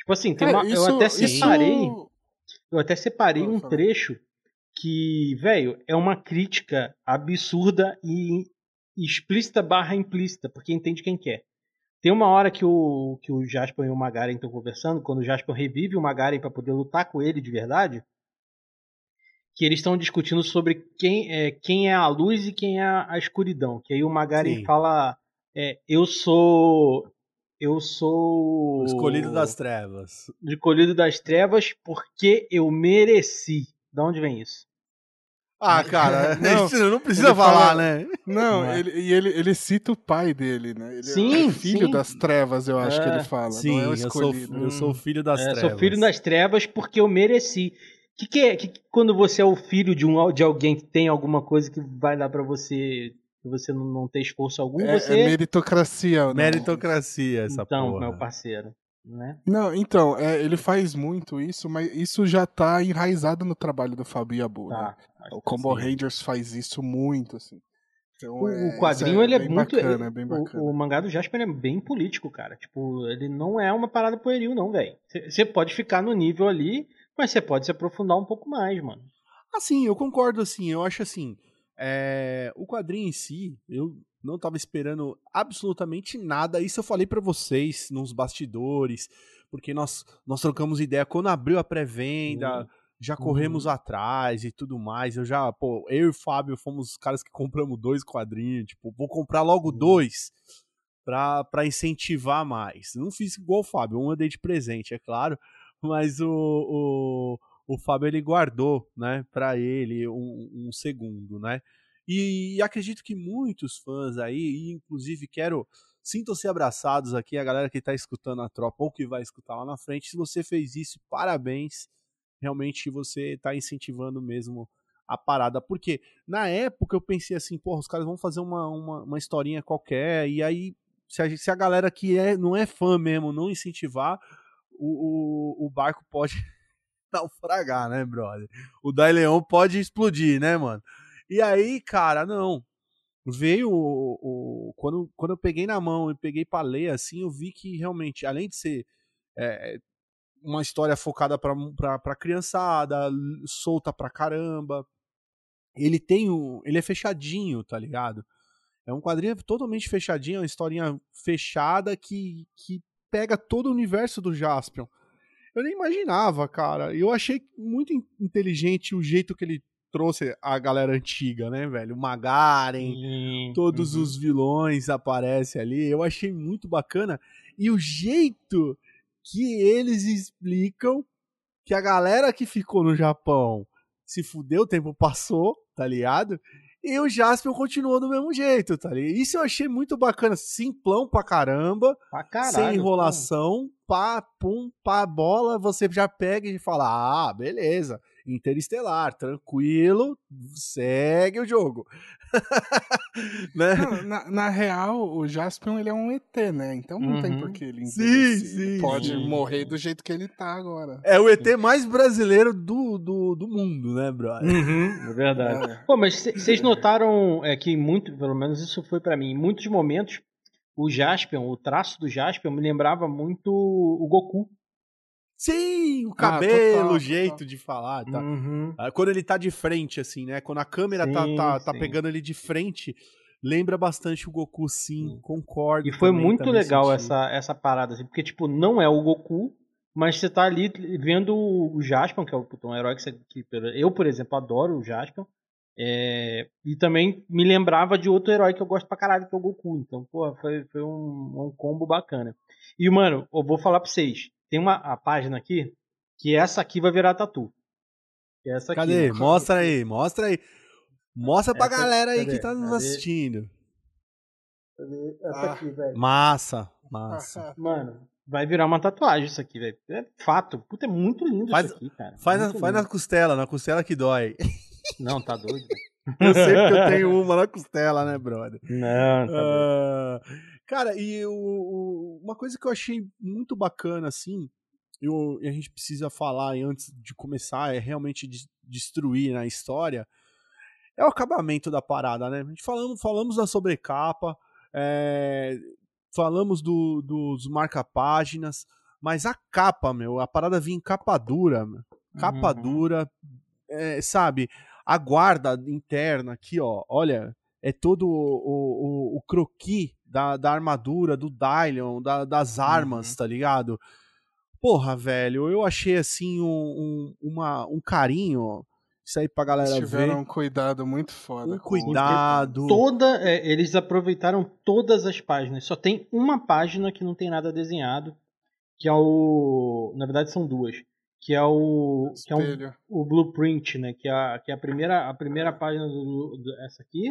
Tipo assim, tem uma, isso, eu até separei. Isso... Eu até separei um trecho que, velho, é uma crítica absurda e explícita barra implícita, porque entende quem quer. Tem uma hora que o, que o Jasper e o Magaren estão conversando, quando o Jasper revive o Magaren para poder lutar com ele de verdade, que eles estão discutindo sobre quem é, quem é a luz e quem é a escuridão. Que aí o Magaren Sim. fala: é, Eu sou eu sou. O escolhido das trevas. Escolhido das trevas porque eu mereci. De onde vem isso? Ah, cara, não, não precisa falar, fala, né? Não, não é. ele, e ele, ele cita o pai dele, né? Ele sim, é filho sim. das trevas, eu acho é. que ele fala. Sim, não é o escolhido. Eu sou, eu sou filho das é, trevas. Sou filho das trevas porque eu mereci. Que que é que, quando você é o filho de, um, de alguém que tem alguma coisa que vai dar para você você não, não ter esforço algum, é, você... É meritocracia. Não. Meritocracia, essa então, porra. meu parceiro. Né? Não, então, é, ele faz muito isso, mas isso já tá enraizado no trabalho do Fabio Abu, tá, né? O Combo sim. Rangers faz isso muito, assim. Então, o, é, quadrinho, é ele é muito. Bacana, é bem bacana. O, o, mangá do Jasper é bem político, cara. Tipo, ele não é uma parada pueril, não, velho. Você pode ficar no nível ali, mas você pode se aprofundar um pouco mais, mano. Assim, eu concordo, assim. Eu acho assim. É, o quadrinho em si, eu não estava esperando absolutamente nada. Isso eu falei para vocês nos bastidores, porque nós, nós trocamos ideia quando abriu a pré-venda. Uhum. Já corremos uhum. atrás e tudo mais. Eu já, pô, eu e o Fábio fomos os caras que compramos dois quadrinhos. Tipo, vou comprar logo uhum. dois. para incentivar mais. Não fiz igual o Fábio, um eu dei de presente, é claro, mas o, o, o Fábio ele guardou, né, para ele um, um, segundo, né? E, e, acredito que muitos fãs aí, inclusive quero sintam-se abraçados aqui a galera que está escutando a tropa ou que vai escutar lá na frente. Se você fez isso, parabéns. Realmente você está incentivando mesmo a parada. Porque na época eu pensei assim, porra, os caras vão fazer uma, uma, uma historinha qualquer, e aí se a, se a galera que é, não é fã mesmo não incentivar, o, o, o barco pode naufragar, né, brother? O Dai Leão pode explodir, né, mano? E aí, cara, não. Veio o, o, quando, quando eu peguei na mão e peguei para ler, assim, eu vi que realmente, além de ser é, uma história focada pra, pra, pra criançada, solta pra caramba, ele tem um. Ele é fechadinho, tá ligado? É um quadrinho totalmente fechadinho, é uma historinha fechada que, que pega todo o universo do Jaspion. Eu nem imaginava, cara. Eu achei muito inteligente o jeito que ele trouxe a galera antiga, né, velho? O Magaren, uhum. todos os vilões aparecem ali. Eu achei muito bacana. E o jeito que eles explicam que a galera que ficou no Japão se fudeu, o tempo passou, tá ligado? E o Jasper continuou do mesmo jeito, tá ligado? Isso eu achei muito bacana. Simplão pra caramba. Pra caralho, sem enrolação. Pá, pum, pá, bola. Você já pega e fala: ah, beleza. Interestelar, tranquilo, segue o jogo. né? Não, na, na, real, o Jaspion ele é um ET, né? Então não uhum. tem por que ele sim, sim, pode sim. morrer do jeito que ele tá agora. É o ET mais brasileiro do, do, do mundo, né, brother? Uhum, é verdade. É. Pô, mas vocês notaram é, que muito, pelo menos isso foi para mim, em muitos momentos o Jaspion, o traço do Jaspion me lembrava muito o Goku. Sim, o ah, cabelo, ah, total, o jeito total. de falar. Tá. Uhum. Ah, quando ele tá de frente, assim, né? Quando a câmera tá, sim, tá, tá, tá pegando ele de frente, lembra bastante o Goku, sim, concordo. E foi também, muito também legal essa, essa parada, assim, porque, tipo, não é o Goku, mas você tá ali vendo o Jaspion, que é um herói que, você, que eu, por exemplo, adoro o Jaspion. É, e também me lembrava de outro herói que eu gosto pra caralho, que é o Goku. Então, pô, foi, foi um, um combo bacana. E, mano, eu vou falar pra vocês tem uma a página aqui que essa aqui vai virar tatu. É essa Cadê? Aqui, mostra aí, mostra aí. Mostra pra essa, galera aí cadê? que tá nos cadê? assistindo. Cadê? Essa ah, aqui, velho. Massa, massa. Mano, vai virar uma tatuagem isso aqui, velho. É fato. Puta, é muito lindo faz, isso aqui, cara. Faz, na, faz na costela, na costela que dói. Não, tá doido, Eu sei que eu tenho uma na costela, né, brother? Não, tá uh, Cara, e o, o, uma coisa que eu achei muito bacana, assim, eu, e a gente precisa falar antes de começar, é realmente de, destruir na história, é o acabamento da parada, né? A gente falamos, falamos da sobrecapa, é, falamos do, dos marca-páginas, mas a capa, meu, a parada vinha em capa dura, capa uhum. dura, é, sabe? A guarda interna aqui, ó, olha, é todo o, o, o croqui da, da armadura, do Dylion, da, das armas, uhum. tá ligado? Porra, velho, eu achei assim um, um, uma, um carinho. Isso aí pra galera eles tiveram ver. um cuidado muito foda. Um cuidado. Toda, é, eles aproveitaram todas as páginas. Só tem uma página que não tem nada desenhado, que é o, na verdade são duas, que é o, que é um, o blueprint, né? Que é a, que é a primeira, a primeira página do, do essa aqui,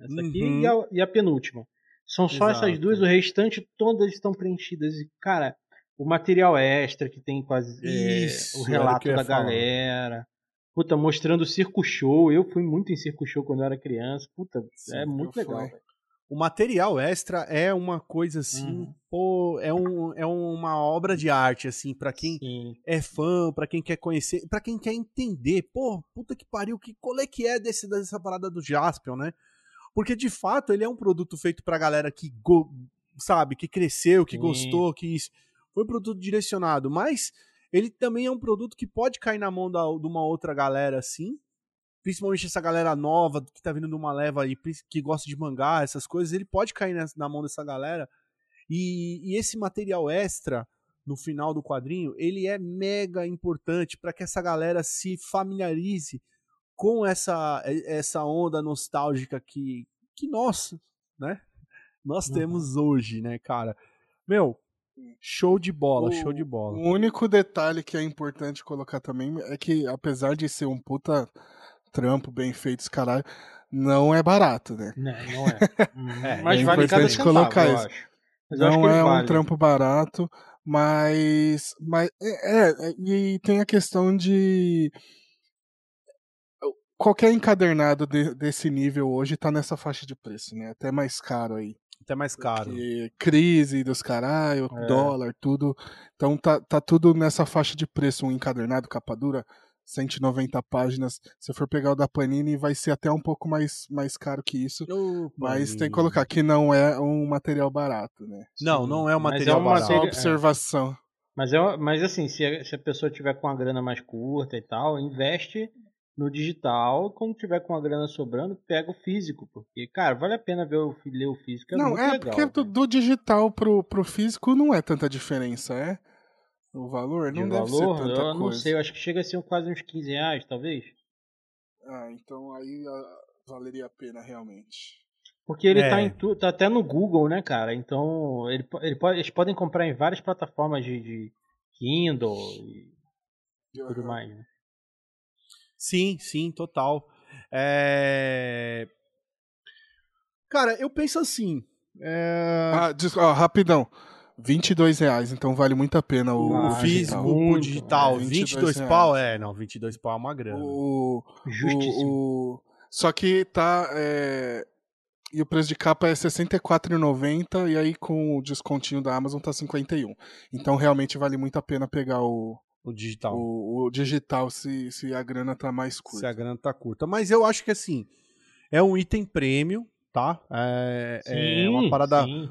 essa uhum. aqui e a, e a penúltima. São só Exato. essas duas, o restante todas estão preenchidas. E, cara, o material extra que tem quase é, o relato da falar. galera. Puta, mostrando o circo show. Eu fui muito em circo show quando eu era criança. Puta, Sim, é muito legal. O material extra é uma coisa assim, uhum. pô, é, um, é uma obra de arte, assim, para quem Sim. é fã, para quem quer conhecer, para quem quer entender, pô, puta que pariu, que qual é que é desse, dessa parada do Jaspion, né? Porque de fato ele é um produto feito pra galera que, go, sabe, que cresceu, que Sim. gostou, que isso. Foi um produto direcionado, mas ele também é um produto que pode cair na mão da, de uma outra galera assim. Principalmente essa galera nova que tá vindo de uma leva aí, que gosta de mangá, essas coisas, ele pode cair na, na mão dessa galera. E, e esse material extra no final do quadrinho, ele é mega importante para que essa galera se familiarize com essa, essa onda nostálgica que, que nós, né? nós uhum. temos hoje, né, cara? Meu, show de bola, o, show de bola. O único detalhe que é importante colocar também é que, apesar de ser um puta trampo bem feito, esse caralho, não é barato, né? Não, não é. é mas é vale importante centavo, colocar isso. Não é vale. um trampo barato, mas, mas é, é, e tem a questão de qualquer encadernado de, desse nível hoje tá nessa faixa de preço, né? Até mais caro aí. Até mais caro. Porque crise dos caralho, é. dólar, tudo. Então tá, tá tudo nessa faixa de preço. Um encadernado, capa dura, 190 páginas. Se for pegar o da Panini, vai ser até um pouco mais, mais caro que isso. Oh, mas tem que colocar que não é um material barato, né? Não, não é um material é um barato. Material, Só observação. É. Mas, é, mas assim, se a, se a pessoa tiver com a grana mais curta e tal, investe no digital, quando tiver com a grana sobrando, pega o físico, porque, cara, vale a pena ver o, ler o físico. É não, é legal, porque do, do, digital pro, pro físico não é tanta diferença, é? O valor? Não De deve valor, ser tanta eu coisa. não sei, eu acho que chega a ser quase uns 15 reais, talvez. Ah, então aí ah, valeria a pena realmente. Porque ele tá é. tá, em tu, tá até no Google, né, cara? Então, ele, ele pode, eles podem comprar em várias plataformas de, de Kindle e uhum. tudo mais, né? Sim, sim, total. É... Cara, eu penso assim. É... Ah, diz, ó, rapidão. 22 reais, então vale muito a pena o, ah, o físico, o digital. É, 22, 22 pau, é, não, 22 pau é uma grana. O, Justíssimo. O, o, só que tá. É, e o preço de capa é R$ 64,90 e aí com o descontinho da Amazon tá 51. Então realmente vale muito a pena pegar o, o digital. O, o, digital, se, se a grana tá mais curta. Se a grana tá curta. Mas eu acho que assim, é um item prêmio, tá? É, é sim, é uma parada sim.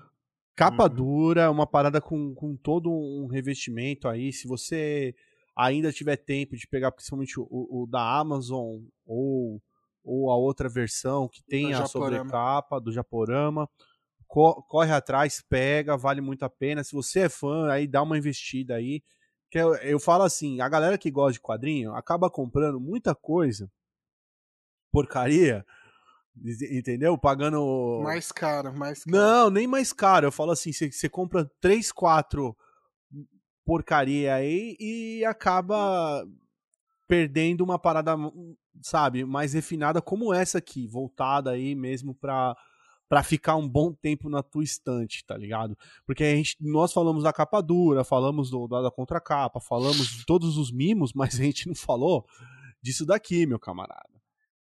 capa uhum. dura, uma parada com, com todo um revestimento aí. Se você ainda tiver tempo de pegar principalmente o, o da Amazon ou, ou a outra versão que tem do a sobrecapa do Japorama, corre atrás, pega, vale muito a pena. Se você é fã, aí dá uma investida aí. Que eu, eu falo assim, a galera que gosta de quadrinho acaba comprando muita coisa, porcaria, entendeu? Pagando. Mais caro, mais caro. Não, nem mais caro. Eu falo assim, você, você compra 3, 4 porcaria aí e acaba perdendo uma parada, sabe, mais refinada como essa aqui, voltada aí mesmo pra para ficar um bom tempo na tua estante, tá ligado? Porque a gente, nós falamos da capa dura, falamos do, da, da contracapa, falamos de todos os mimos, mas a gente não falou disso daqui, meu camarada.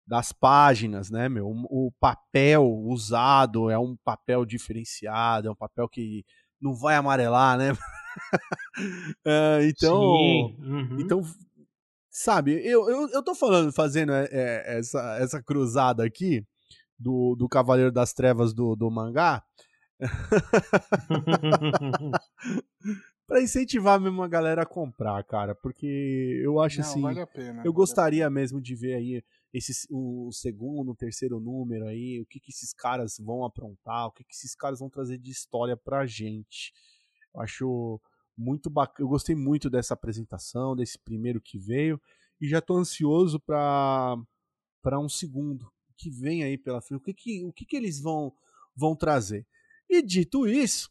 Das páginas, né, meu? O, papel usado é um papel diferenciado, é um papel que não vai amarelar, né? uh, então, uhum. então, sabe, eu, eu, eu tô falando, fazendo é, é, essa, essa cruzada aqui, do, do Cavaleiro das Trevas do, do mangá. para incentivar mesmo a galera a comprar, cara, porque eu acho Não, assim, vale pena, eu vale gostaria mesmo de ver aí esse o segundo, o terceiro número aí, o que que esses caras vão aprontar, o que que esses caras vão trazer de história pra gente. Eu acho muito bacana, eu gostei muito dessa apresentação, desse primeiro que veio e já tô ansioso para para um segundo, que vem aí pela frente, o que, que, o que, que eles vão, vão trazer. E dito isso,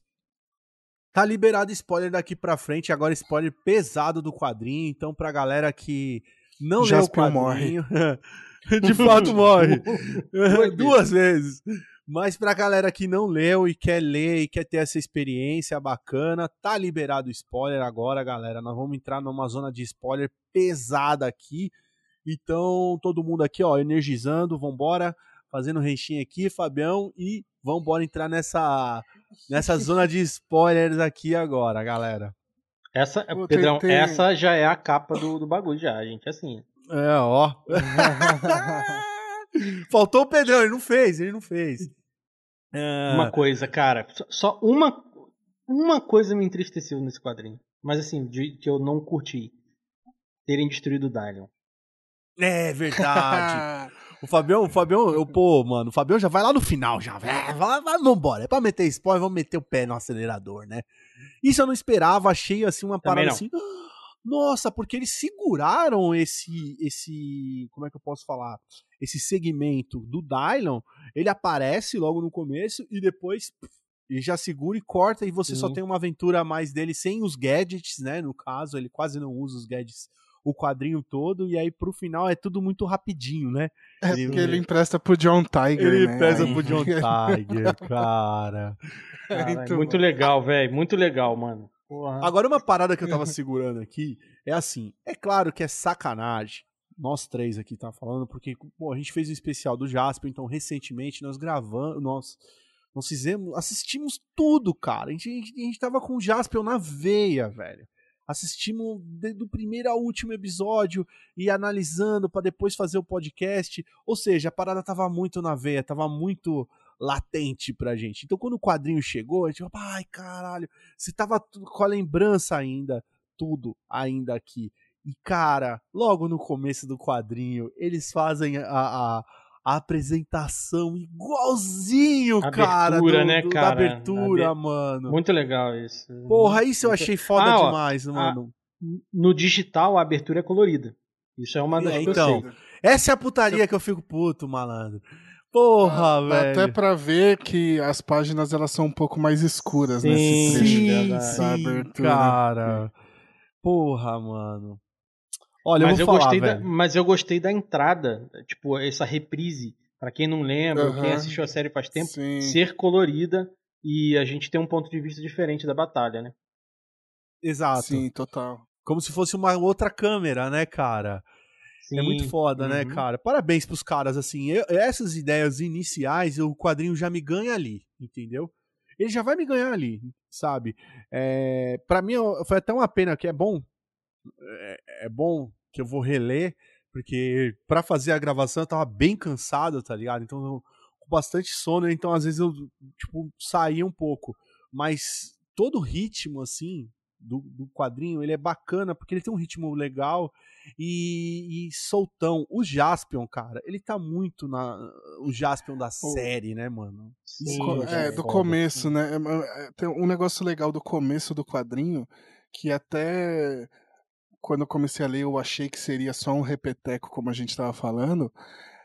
tá liberado spoiler daqui pra frente, agora spoiler pesado do quadrinho, então pra galera que não leu o quadrinho, morre. de fato morre, duas vezes. Mas pra galera que não leu e quer ler e quer ter essa experiência bacana, tá liberado spoiler agora, galera. Nós vamos entrar numa zona de spoiler pesada aqui. Então, todo mundo aqui, ó, energizando, vambora, fazendo renchinho aqui, Fabião, e vambora entrar nessa, nessa zona de spoilers aqui agora, galera. Essa, Pô, Pedrão, tem, tem... essa já é a capa do, do bagulho já, gente, assim. É, ó. Faltou o Pedrão, ele não fez, ele não fez. É... Uma coisa, cara, só uma, uma coisa me entristeceu nesse quadrinho. Mas assim, de, que eu não curti. Terem destruído o Dalion. É verdade. o Fabião, o Fabião, eu, pô, mano, o Fabião já vai lá no final, já. É, vai, vai, vambora. É pra meter spoiler, vamos meter o pé no acelerador, né? Isso eu não esperava, achei assim uma parada assim. Nossa, porque eles seguraram esse esse, como é que eu posso falar? Esse segmento do Dylon, ele aparece logo no começo e depois ele já segura e corta e você só tem uma aventura a mais dele sem os gadgets, né? No caso, ele quase não usa os gadgets o quadrinho todo, e aí pro final é tudo muito rapidinho, né? É ele, porque ele empresta pro John Tiger, ele né? empresta pro John Tiger, cara. muito, muito legal, velho, muito legal, mano. Porra. Agora uma parada que eu tava segurando aqui é assim, é claro que é sacanagem, nós três aqui tá falando, porque pô, a gente fez um especial do Jasper, então recentemente nós gravamos, nós nós fizemos, assistimos tudo, cara. A gente, a gente, a gente tava com o Jasper na veia, velho assistimos do primeiro ao último episódio e analisando para depois fazer o podcast. Ou seja, a parada tava muito na veia, tava muito latente pra gente. Então quando o quadrinho chegou, a gente falou, ai caralho, você tava com a lembrança ainda, tudo ainda aqui. E cara, logo no começo do quadrinho, eles fazem a, a a apresentação igualzinho, abertura, cara, do, né, do, cara? Da abertura, mano. Muito legal isso. Porra, isso eu achei foda ah, demais, ó, mano. A, no digital, a abertura é colorida. Isso é uma das é, então, Essa é a putaria que eu fico puto, malandro. Porra, ah, velho. Até pra ver que as páginas elas são um pouco mais escuras sim, nesse trecho sim, sim, abertura. Cara. Porra, mano. Olha, mas eu, eu falar, gostei da, mas eu gostei da entrada, tipo, essa reprise, para quem não lembra, uhum. quem assistiu a série faz tempo, Sim. ser colorida e a gente ter um ponto de vista diferente da batalha, né? Exato. Sim, total. Como se fosse uma outra câmera, né, cara? Sim. É muito foda, né, uhum. né, cara? Parabéns pros caras, assim. Eu, essas ideias iniciais, o quadrinho já me ganha ali, entendeu? Ele já vai me ganhar ali, sabe? É, para mim foi até uma pena que é bom. É, é bom que eu vou reler, porque para fazer a gravação eu tava bem cansado, tá ligado? Então, eu, com bastante sono, então às vezes eu, tipo, saía um pouco. Mas todo o ritmo, assim, do, do, quadrinho, ele é bacana, porque ele tem um ritmo legal e, e soltão. O Jaspion, cara, ele tá muito na. O Jaspion da série, né, mano? Sim, é, do foda, começo, né? É, é, tem um negócio legal do começo do quadrinho que até quando eu comecei a ler, eu achei que seria só um repeteco, como a gente estava falando,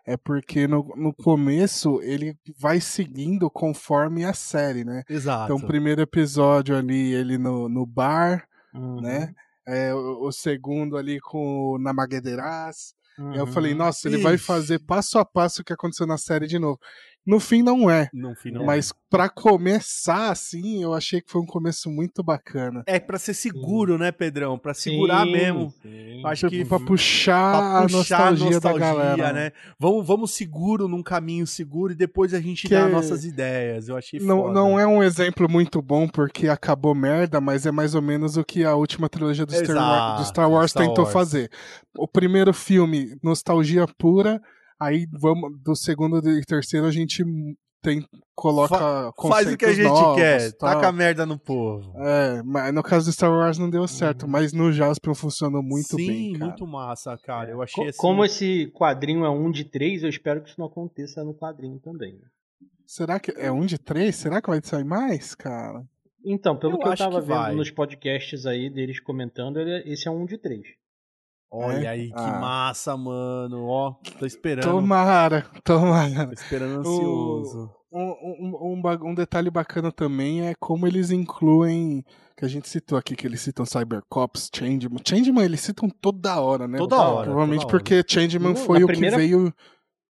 é porque no, no começo ele vai seguindo conforme a série, né? Exato. Então, o primeiro episódio ali, ele no, no bar, uhum. né? É, o, o, segundo ali com o Namaguederas. Uhum. Eu falei, nossa, ele Ixi. vai fazer passo a passo o que aconteceu na série de novo. No fim não é. No fim não mas é. para começar assim, eu achei que foi um começo muito bacana. É para ser seguro, sim. né, Pedrão? Para segurar sim, mesmo. Sim. Acho que para puxar, pra puxar a nostalgia, nostalgia, da galera, né? Vamos, vamos seguro num caminho seguro e depois a gente que dá nossas ideias. Eu achei não, foda. Não é um exemplo muito bom porque acabou merda, mas é mais ou menos o que a última trilogia do, Exato, Star, Wars, do Star Wars Star tentou Wars. fazer. O primeiro filme, nostalgia pura Aí vamos do segundo e terceiro a gente tem coloca Fa faz o que a gente novos, quer, tal. taca a merda no povo. É, mas no caso do Star Wars não deu certo, uhum. mas no Jaspion funcionou muito Sim, bem, Sim, muito massa, cara. Eu achei assim... Como esse quadrinho é um de três, eu espero que isso não aconteça no quadrinho também. Né? Será que é um de três? Será que vai sair mais, cara? Então, pelo eu que eu tava que vendo vai. nos podcasts aí deles comentando, esse é um de três. Olha é? aí, que ah. massa, mano. Ó, tô esperando. Tomara, tomara. Tô esperando ansioso. Um, um, um, um, detalhe bacana também é como eles incluem. Que a gente citou aqui, que eles citam Cybercops, Changeman. Changeman eles citam toda hora, né? Toda hora. Provavelmente toda porque hora. Changeman foi na o primeira, que veio.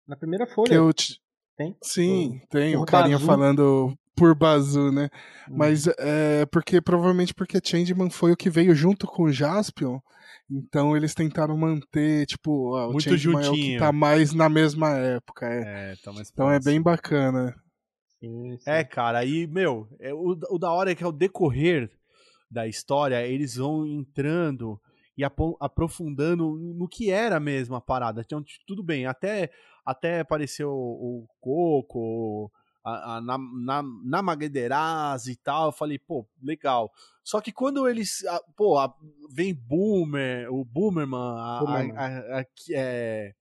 Na primeira folha. Que eu, tem? Sim, o, tem. O, o carinha Bazu. falando por Bazu, né? Hum. Mas é porque provavelmente porque Changeman foi o que veio junto com o Jaspion. Então eles tentaram manter, tipo, ó, o Muito juntinho. é o que tá mais na mesma época. É, é tá mais Então é bem bacana. Sim, sim. É, cara, aí, meu, é, o, o da hora é que ao decorrer da história, eles vão entrando e aprofundando no que era mesmo a parada. Então, tudo bem, até, até apareceu o, o Coco, a, a, na, na, na e tal, eu falei, pô, legal. Só que quando eles, a, pô, vem Boomer, o Boomerman, a, a, é,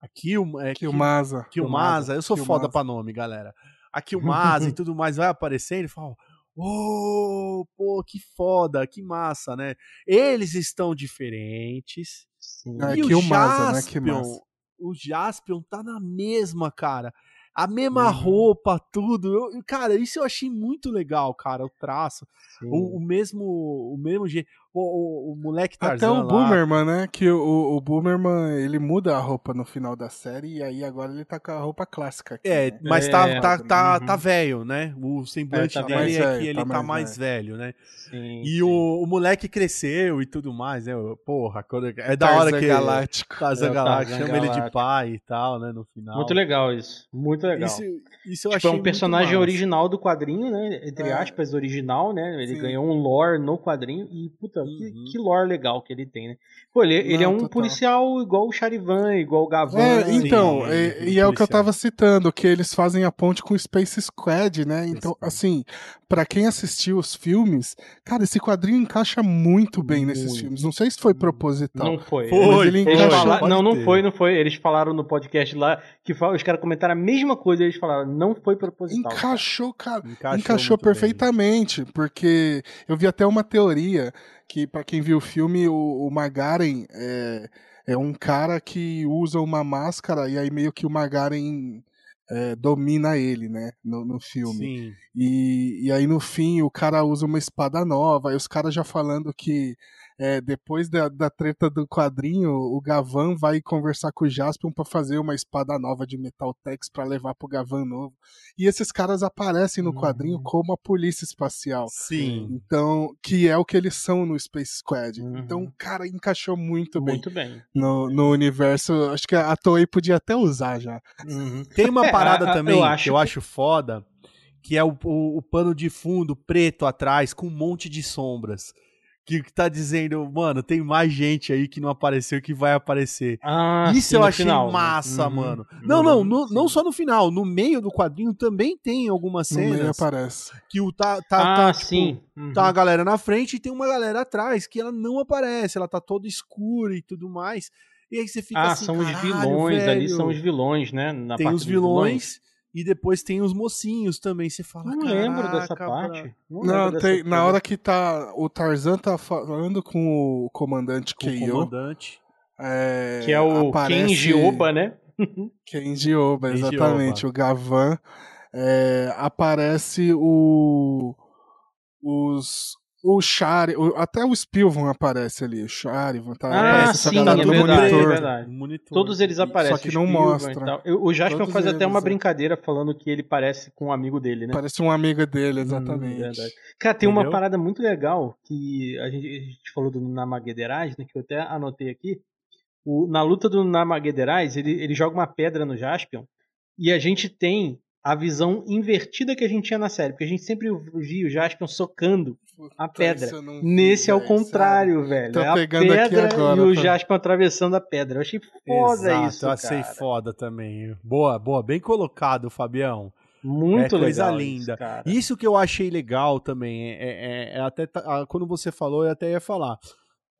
a Kill, é, Killmaza. Killmaza, eu sou foda pra nome, galera. A Killmaza e tudo mais vai aparecendo e fala, Oh, pô, que foda, que massa, né? Eles estão diferentes. Sim. É, e que o Jaspion, né? Que massa. o Jaspion tá na mesma, cara. A mesma uhum. roupa, tudo. Eu, cara, isso eu achei muito legal, cara. O traço. O, o, mesmo o mesmo jeito. O, o, o moleque Tarzan Até o lá. Boomerman, né? Que o, o Boomerman, ele muda a roupa no final da série e aí agora ele tá com a roupa clássica. Aqui, é, né? mas tá, é, tá, tá, uhum. tá velho, né? O semblante é, tá dele é que ele tá, tá mais, velho, né? Sim, e sim. O, o moleque cresceu e tudo mais, né? Porra, é da hora que... Galáctico. Tarzan é, Galáctico, chama Galáctico. ele de pai e tal, né? No final. Muito legal isso. Muito legal. Isso, isso eu tipo, achei é um personagem original do quadrinho, né? Entre é. aspas, original, né? Ele sim. ganhou um lore no quadrinho e, puta, uhum. que, que lore legal que ele tem, né? Pô, ele, Não, ele é um total. policial igual o Charivan, igual o Gavan. É, então, Sim, é, e é o que eu tava citando, que eles fazem a ponte com o Space Squad, né? Então, assim, para quem assistiu os filmes, cara, esse quadrinho encaixa muito bem muito. nesses filmes. Não sei se foi proposital. Não foi. foi ele encaixa... Fala... Não, não foi, não foi. Eles falaram no podcast lá que os caras comentaram a mesma coisa, eles falaram, não foi proposital. Encaixou, cara. cara. Encaixou, encaixou perfeitamente, bem. porque eu vi até uma teoria que para quem viu o filme, o, o Magaren é, é um cara que usa uma máscara e aí meio que o Magaren é, domina ele, né, no, no filme. Sim. E, e aí no fim o cara usa uma espada nova, e os caras já falando que é, depois da, da treta do quadrinho, o Gavan vai conversar com o Jaspion para fazer uma espada nova de Metaltex para levar pro Gavan novo. E esses caras aparecem no quadrinho uhum. como a polícia espacial. Sim. Então, que é o que eles são no Space Squad. Uhum. Então, cara, encaixou muito, muito bem, bem. No, no universo. Acho que a Toei podia até usar já. Uhum. Tem uma parada é, também eu acho... que eu acho foda, que é o, o, o pano de fundo preto atrás com um monte de sombras que, tá dizendo, mano, tem mais gente aí que não apareceu que vai aparecer. Ah, Isso sim, eu achei final, né? massa, né? mano. Uhum. Não, não, no, não só no final, no meio do quadrinho também tem algumas cenas. No meio aparece. Que o tá, tá, ah, tá, tipo, sim. Uhum. tá a galera na frente e tem uma galera atrás que ela não aparece, ela tá toda escura e tudo mais. E aí você fica ah, assim, são os vilões velho. ali, são os vilões, né? Na tem os vilões. vilões e depois tem os mocinhos também. Você fala, não lembro dessa parte. Não, não tem, na hora que tá o Tarzan tá falando com o comandante com Keio. O comandante. É, que é o aparece... Kenji Oba, né? Kenji Oba, exatamente. Kenji Oba. O Gavan. É, aparece o os o Chari, até o Spilvan aparece ali, o Charivan, tá? Ah, aparece sim, é verdade, monitor. é verdade. Monitor. Todos eles aparecem. Só que não mostra. O Jaspion faz até uma é. brincadeira falando que ele parece com um amigo dele, né? Parece um amigo dele, hum, exatamente. Hum, Cara, tem Entendeu? uma parada muito legal que a gente, a gente falou do Namaguederaj, né, que eu até anotei aqui. O, na luta do Namaguederaj, ele, ele joga uma pedra no Jaspion e a gente tem a visão invertida que a gente tinha na série, porque a gente sempre via o Jaspion socando a pedra. Nesse é o contrário, velho. Tô é a pedra agora, e o Jaspion atravessando a pedra. Eu achei foda Exato, isso, eu achei cara. foda também. Boa, boa, bem colocado, Fabião. Muito é coisa legal linda. Isso, isso, que eu achei legal também, é, é, é até quando você falou, eu até ia falar.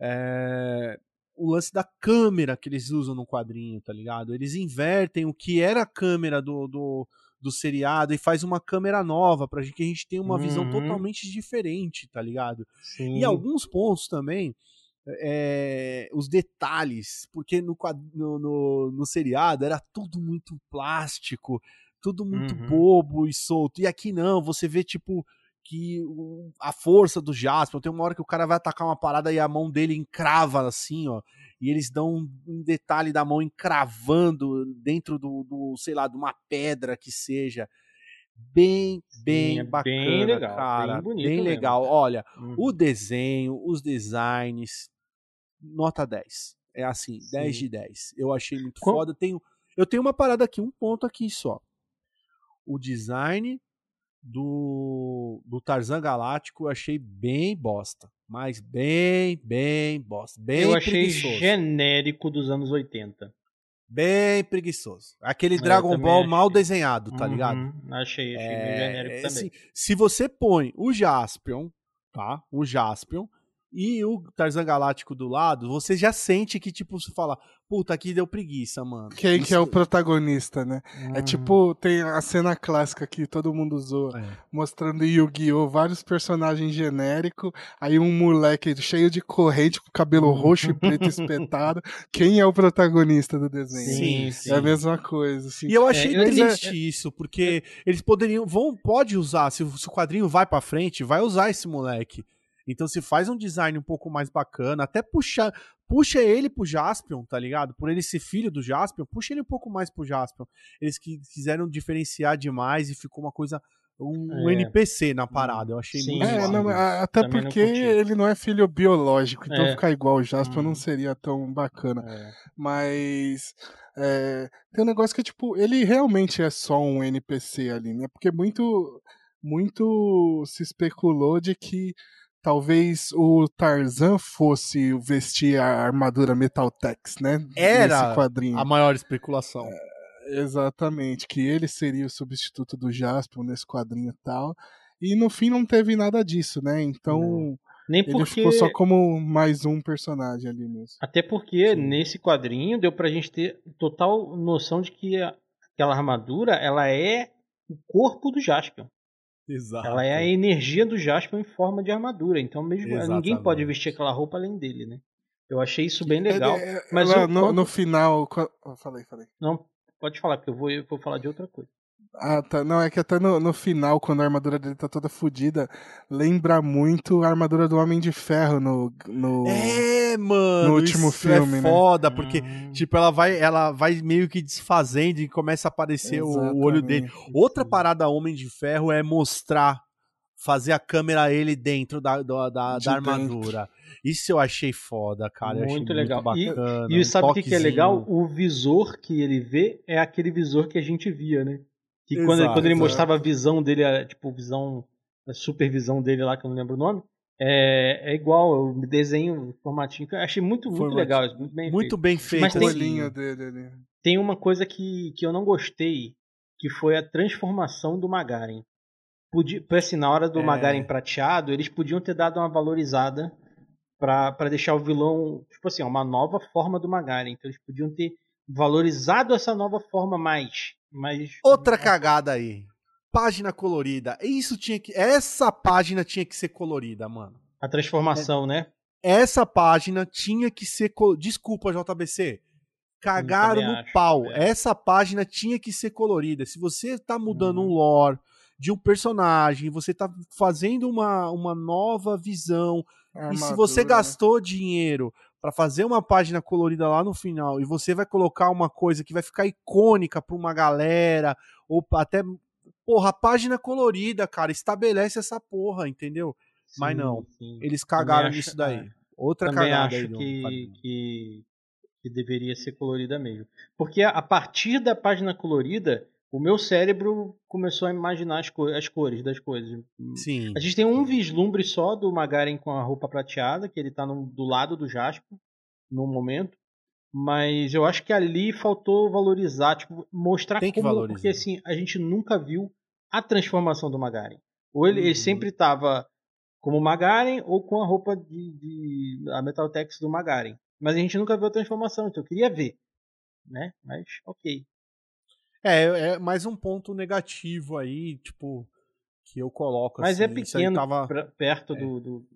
É, o lance da câmera que eles usam no quadrinho, tá ligado? Eles invertem o que era a câmera do, do do seriado e faz uma câmera nova pra gente que a gente tenha uma uhum. visão totalmente diferente, tá ligado? Sim. E alguns pontos também, é, os detalhes, porque no, no, no, no, seriado era tudo muito plástico, tudo muito uhum. bobo e solto. E aqui não, você vê tipo que a força do Jasper, tem uma hora que o cara vai atacar uma parada e a mão dele encrava assim, ó e eles dão um, um detalhe da mão encravando dentro do, do, sei lá, de uma pedra que seja. Bem, bem Sim, é bacana, bem legal, cara. Bem, bonito bem legal. Mesmo. Olha, uhum. o desenho, os designs, nota 10. É assim, Sim. 10 de 10. Eu achei muito Com... foda. Tenho, eu tenho uma parada aqui, um ponto aqui só. O design do, do Tarzan Galáctico eu achei bem bosta. Mas bem, bem bosta. Bem eu achei preguiçoso. genérico dos anos 80. Bem preguiçoso. Aquele Dragon Ball achei. mal desenhado, tá uhum, ligado? Achei, achei é, genérico também. Se, se você põe o Jaspion, tá? O Jaspion e o Tarzan Galáctico do lado, você já sente que, tipo, você fala, puta, aqui deu preguiça, mano. Quem Isso... que é o protagonista, né? É uhum. tipo, tem a cena clássica que todo mundo usou, é. mostrando Yu-Gi-Oh! vários personagens genéricos, aí um moleque cheio de corrente, com cabelo uhum. roxo e preto espetado. Quem é o protagonista do desenho? Sim, sim. É a mesma coisa. Assim. E eu achei é, triste é... isso, porque eles poderiam, vão, pode usar, se, se o quadrinho vai pra frente, vai usar esse moleque. Então se faz um design um pouco mais bacana, até puxar, puxa ele pro Jaspion, tá ligado? Por ele ser filho do Jaspion, puxa ele um pouco mais pro Jaspion. Eles que quiseram diferenciar demais e ficou uma coisa um é. NPC na parada. Eu achei Sim, muito é, não, Até Também porque não ele não é filho biológico, então é. ficar igual o Jasper hum. não seria tão bacana. É. Mas é, tem um negócio que, tipo, ele realmente é só um NPC ali, né? Porque muito, muito se especulou de que talvez o Tarzan fosse vestir a armadura Metaltex, né? Era a maior especulação. É, exatamente, que ele seria o substituto do Jasper nesse quadrinho e tal. E no fim não teve nada disso, né? Então. Nem porque... Ele ficou só como mais um personagem ali mesmo. Até porque Sim. nesse quadrinho deu pra gente ter total noção de que aquela armadura ela é o corpo do Jasper. Exato. Ela é a energia do Jasper em forma de armadura. Então mesmo Exatamente. ninguém pode vestir aquela roupa além dele, né? Eu achei isso bem legal. É, é, mas eu, no, no, final. Falei, falei. Não, pode falar, porque eu vou, eu vou falar de outra coisa. Ah, tá. Não, é que até no, no final, quando a armadura dele tá toda fodida, lembra muito a armadura do Homem de Ferro no. no é, mano. No último é filme, é foda, né? porque, hum. tipo, ela vai, ela vai meio que desfazendo e começa a aparecer o, o, olho dele. Outra parada Homem de Ferro é mostrar, fazer a câmera ele dentro da, da, da, de da armadura. Dentro. Isso eu achei foda, cara. Muito legal. Muito bacana, e, e sabe o que, que é legal? O visor que ele vê é aquele visor que a gente via, né? Que exato, quando, quando ele mostrava a visão dele, a, tipo, visão, a supervisão dele lá, que eu não lembro o nome, é, é igual, o desenho, o formatinho, que eu achei muito, muito legal, muito bem muito feito. bem feito. Mas tem, dele, tem uma coisa que, que eu não gostei, que foi a transformação do Magaren. Podia, assim, na hora do é. Magaren prateado, eles podiam ter dado uma valorizada para deixar o vilão, tipo assim, uma nova forma do Magaren. Então eles podiam ter valorizado essa nova forma mais. Mais Outra cagada aí. Página colorida. Isso tinha que. Essa página tinha que ser colorida, mano. A transformação, é, né? Essa página tinha que ser. Desculpa, JBC. Cagaram no acho, pau. É. Essa página tinha que ser colorida. Se você tá mudando hum. um lore de um personagem, você tá fazendo uma, uma nova visão. Armadura, e se você né? gastou dinheiro para fazer uma página colorida lá no final e você vai colocar uma coisa que vai ficar icônica para uma galera ou até porra, a página colorida, cara, estabelece essa porra, entendeu? Sim, Mas não, sim. eles cagaram acho, nisso daí. É. Outra Também cagada acho aí que, que, que deveria ser colorida mesmo. Porque a partir da página colorida, o meu cérebro começou a imaginar as, co as, cores das coisas. Sim. A gente tem um vislumbre só do Magaren com a roupa prateada, que ele tá no, do lado do Jasper, no momento. Mas eu acho que ali faltou valorizar, tipo, mostrar tem que como. Valorizar. Porque assim, a gente nunca viu a transformação do Magaren. Ou ele, uhum. ele sempre tava como Magaren ou com a roupa de, de a Metaltex do Magaren. Mas a gente nunca viu a transformação, então eu queria ver. Né? Mas ok. É, é mais um ponto negativo aí, tipo, que eu coloco. Mas assim, é pequeno tava... perto é. do, do,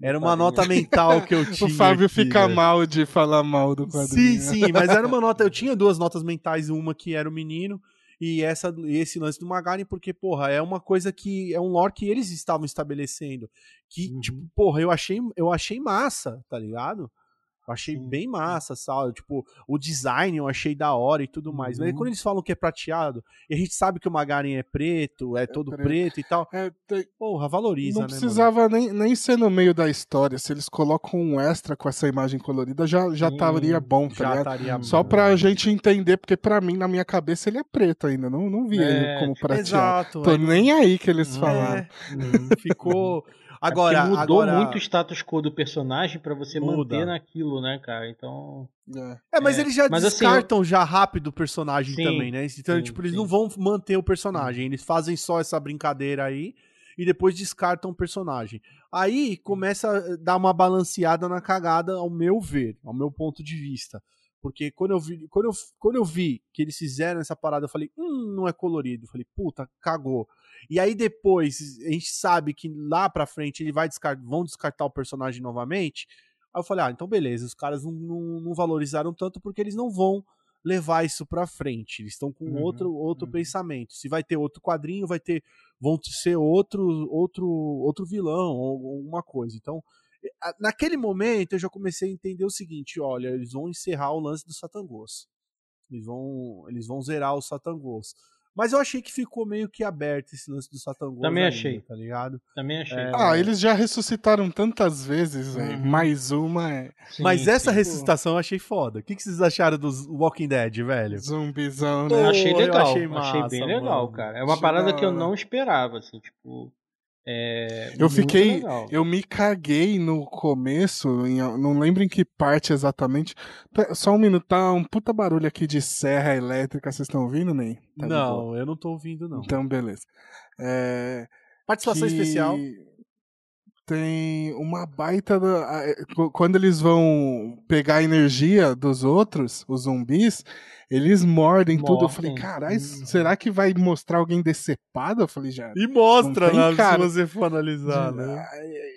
Era uma nota mental que eu tinha. o Fábio aqui, fica né? mal de falar mal do quadrinho. Sim, sim, mas era uma nota. Eu tinha duas notas mentais, uma que era o menino e essa esse lance do Magaren, porque, porra, é uma coisa que. É um lore que eles estavam estabelecendo. Que, uhum. tipo, porra, eu achei, eu achei massa, tá ligado? Eu achei sim, bem massa, sabe? Tipo, o design eu achei da hora e tudo mais. Uhum. Mas quando eles falam que é prateado, e a gente sabe que o Magaren é preto, é, é todo preto. preto. e tal. É. Porra, valoriza, Não né, precisava nem, nem ser no meio da história. Se eles colocam um extra com essa imagem colorida, já, já estaria bom, tá já estaria Só bom. pra gente entender, porque pra mim, na minha cabeça, ele é preto ainda. Não, não vi é, ele como prateado. Exato. Tô nem aí que eles falaram. É, ficou. Agora, é mudou agora... muito o status quo do personagem para você Muda. manter naquilo, né, cara? Então. É, é mas é. eles já mas, assim, descartam assim, já rápido o personagem sim, também, né? Então, sim, tipo, eles sim. não vão manter o personagem. Eles fazem só essa brincadeira aí. e depois descartam um personagem. Aí começa a dar uma balanceada na cagada, ao meu ver, ao meu ponto de vista. Porque quando eu vi, quando eu, quando eu vi que eles fizeram essa parada, eu falei, hum, não é colorido. Eu falei, puta, cagou. E aí depois, a gente sabe que lá pra frente ele vai descartar, vão descartar o personagem novamente. Aí eu falei, ah, então beleza, os caras não, não, não valorizaram tanto porque eles não vão levar isso pra frente. Eles estão com uhum, outro, outro uhum. pensamento. Se vai ter outro quadrinho, vai ter. vão ser outro, outro, outro vilão ou alguma coisa. Então, naquele momento eu já comecei a entender o seguinte: olha, eles vão encerrar o lance do Satangos. Eles vão, eles vão zerar o Satangos. Mas eu achei que ficou meio que aberto esse lance do Satangos. Também ainda, achei. Tá ligado? Também achei. É... Ah, eles já ressuscitaram tantas vezes, uhum. Mais uma é. Sim, Mas essa sim, ressuscitação eu achei foda. O que, que vocês acharam dos Walking Dead, velho? Zumbizão, né? Eu achei legal. Eu achei, massa, achei bem legal, mano. cara. É uma achei parada que eu não esperava, assim, tipo. É eu fiquei, legal. eu me caguei no começo, em, não lembro em que parte exatamente. Só um minuto, tá um puta barulho aqui de serra elétrica, vocês estão ouvindo, nem? Tá não, eu não tô ouvindo, não. Então, beleza. É, Participação especial. Tem uma baita. Da, é, quando eles vão pegar a energia dos outros, os zumbis, eles mordem, tudo. Eu falei, caralho, hum. será que vai mostrar alguém decepado? Eu falei, já. E mostra, né? Cara. Se você for analisar, né?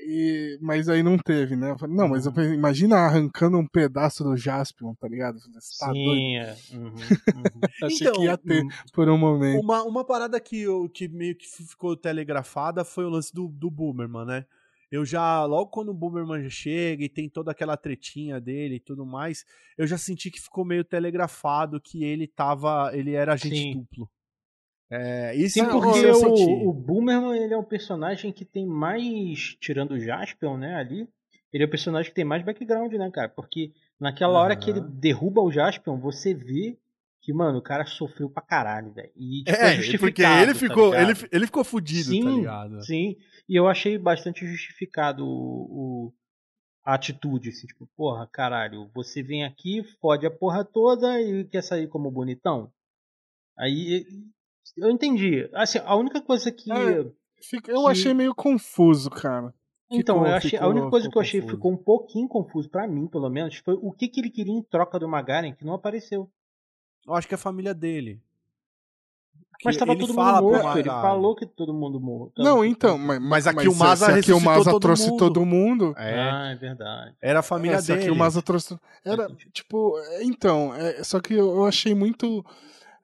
E, mas aí não teve, né? Eu falei, não, mas eu falei, imagina arrancando um pedaço do Jaspion, tá ligado? Falei, tá Sim, é. Uhum, uhum. Achei então, que ia ter hum, por um momento. Uma, uma parada que, eu, que meio que ficou telegrafada foi o lance do, do Boomerman, né? Eu já, logo quando o Boomerman chega e tem toda aquela tretinha dele e tudo mais, eu já senti que ficou meio telegrafado que ele tava, ele era agente Sim. duplo. É, isso Sim, porque o, o Boomerman ele é um personagem que tem mais, tirando o Jaspion, né, ali, ele é o personagem que tem mais background, né, cara? Porque naquela uhum. hora que ele derruba o Jaspion, você vê que, mano, o cara sofreu pra caralho, velho. E tipo, é, é porque ele tá ficou, tá ele, ele ficou fudido, tá sim, tá ligado? Sim, e eu achei bastante justificado o, o, a atitude, assim, tipo, porra, caralho, você vem aqui, fode a porra toda e quer sair como bonitão? Aí eu entendi. Assim, a única coisa que. É, eu que... achei meio confuso, cara. Então, ficou, eu achei, ficou, a única coisa que eu achei confuso. ficou um pouquinho confuso para mim, pelo menos, foi o que, que ele queria em troca do Magaren que não apareceu. Eu acho que é a família dele. Mas tava todo mundo morto, ele falou que todo mundo morto. Não, então, mas, mas aqui mas o Maza aqui o Maza trouxe mundo. todo mundo. É. Ah, é verdade. Era a família é, dele. Aqui o Maza trouxe. Era, tipo, é, então, é, só que eu, eu achei muito.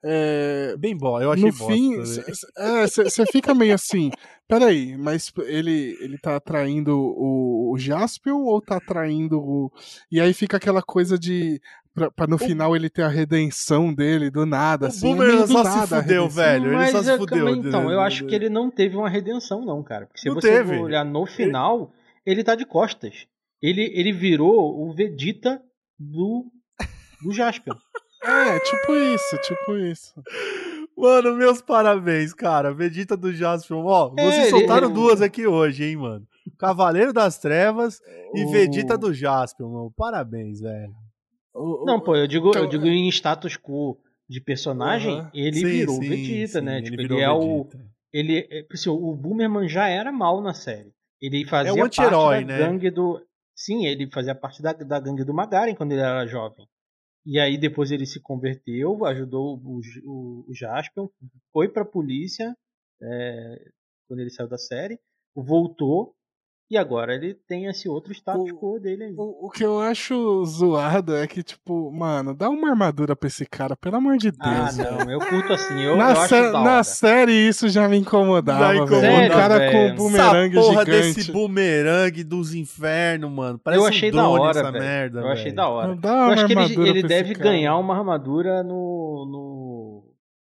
É, Bem bom, eu achei No fim, você é, fica meio assim, peraí, mas ele, ele tá atraindo o, o Jaspion ou tá atraindo o. E aí fica aquela coisa de. Pra, pra no o... final ele ter a redenção dele do nada, o assim. O Boomer é só se fudeu, velho. Ele só se fudeu. Então, eu acho que ele não teve uma redenção, não, cara. Porque se não você teve. olhar no final, ele... ele tá de costas. Ele, ele virou o Vegeta do, do Jaspion. É, tipo isso, tipo isso. Mano, meus parabéns, cara. Vegeta do Jaspion. Ó, é, vocês soltaram ele... duas aqui hoje, hein, mano. Cavaleiro das Trevas e Vegeta do Jaspion, mano. Parabéns, velho. Não, pô, eu digo, então, eu digo em status quo de personagem, uh -huh. ele sim, virou sim, Vegeta, sim, né? Tipo, ele, ele é o. Ele, é, assim, o Boomerman já era mal na série. Ele fazia é um parte da né? gangue do. Sim, ele fazia parte da, da gangue do Magaren quando ele era jovem. E aí depois ele se converteu, ajudou o, o, o Jaspion, foi pra polícia é, quando ele saiu da série, voltou e agora ele tem esse outro status quo dele aí. O, o, que eu acho zoado é que, tipo, mano, dá uma armadura pra esse cara, pelo amor de ah, Deus. Ah, não, eu curto assim. Eu, na, eu sé na série isso já me incomodava, velho. Um cara com um bumerangue Essa porra gigante. desse bumerangue dos infernos, mano. Parece eu achei um da hora, essa merda, Eu achei da hora. eu acho que ele, ele deve ganhar uma armadura no, no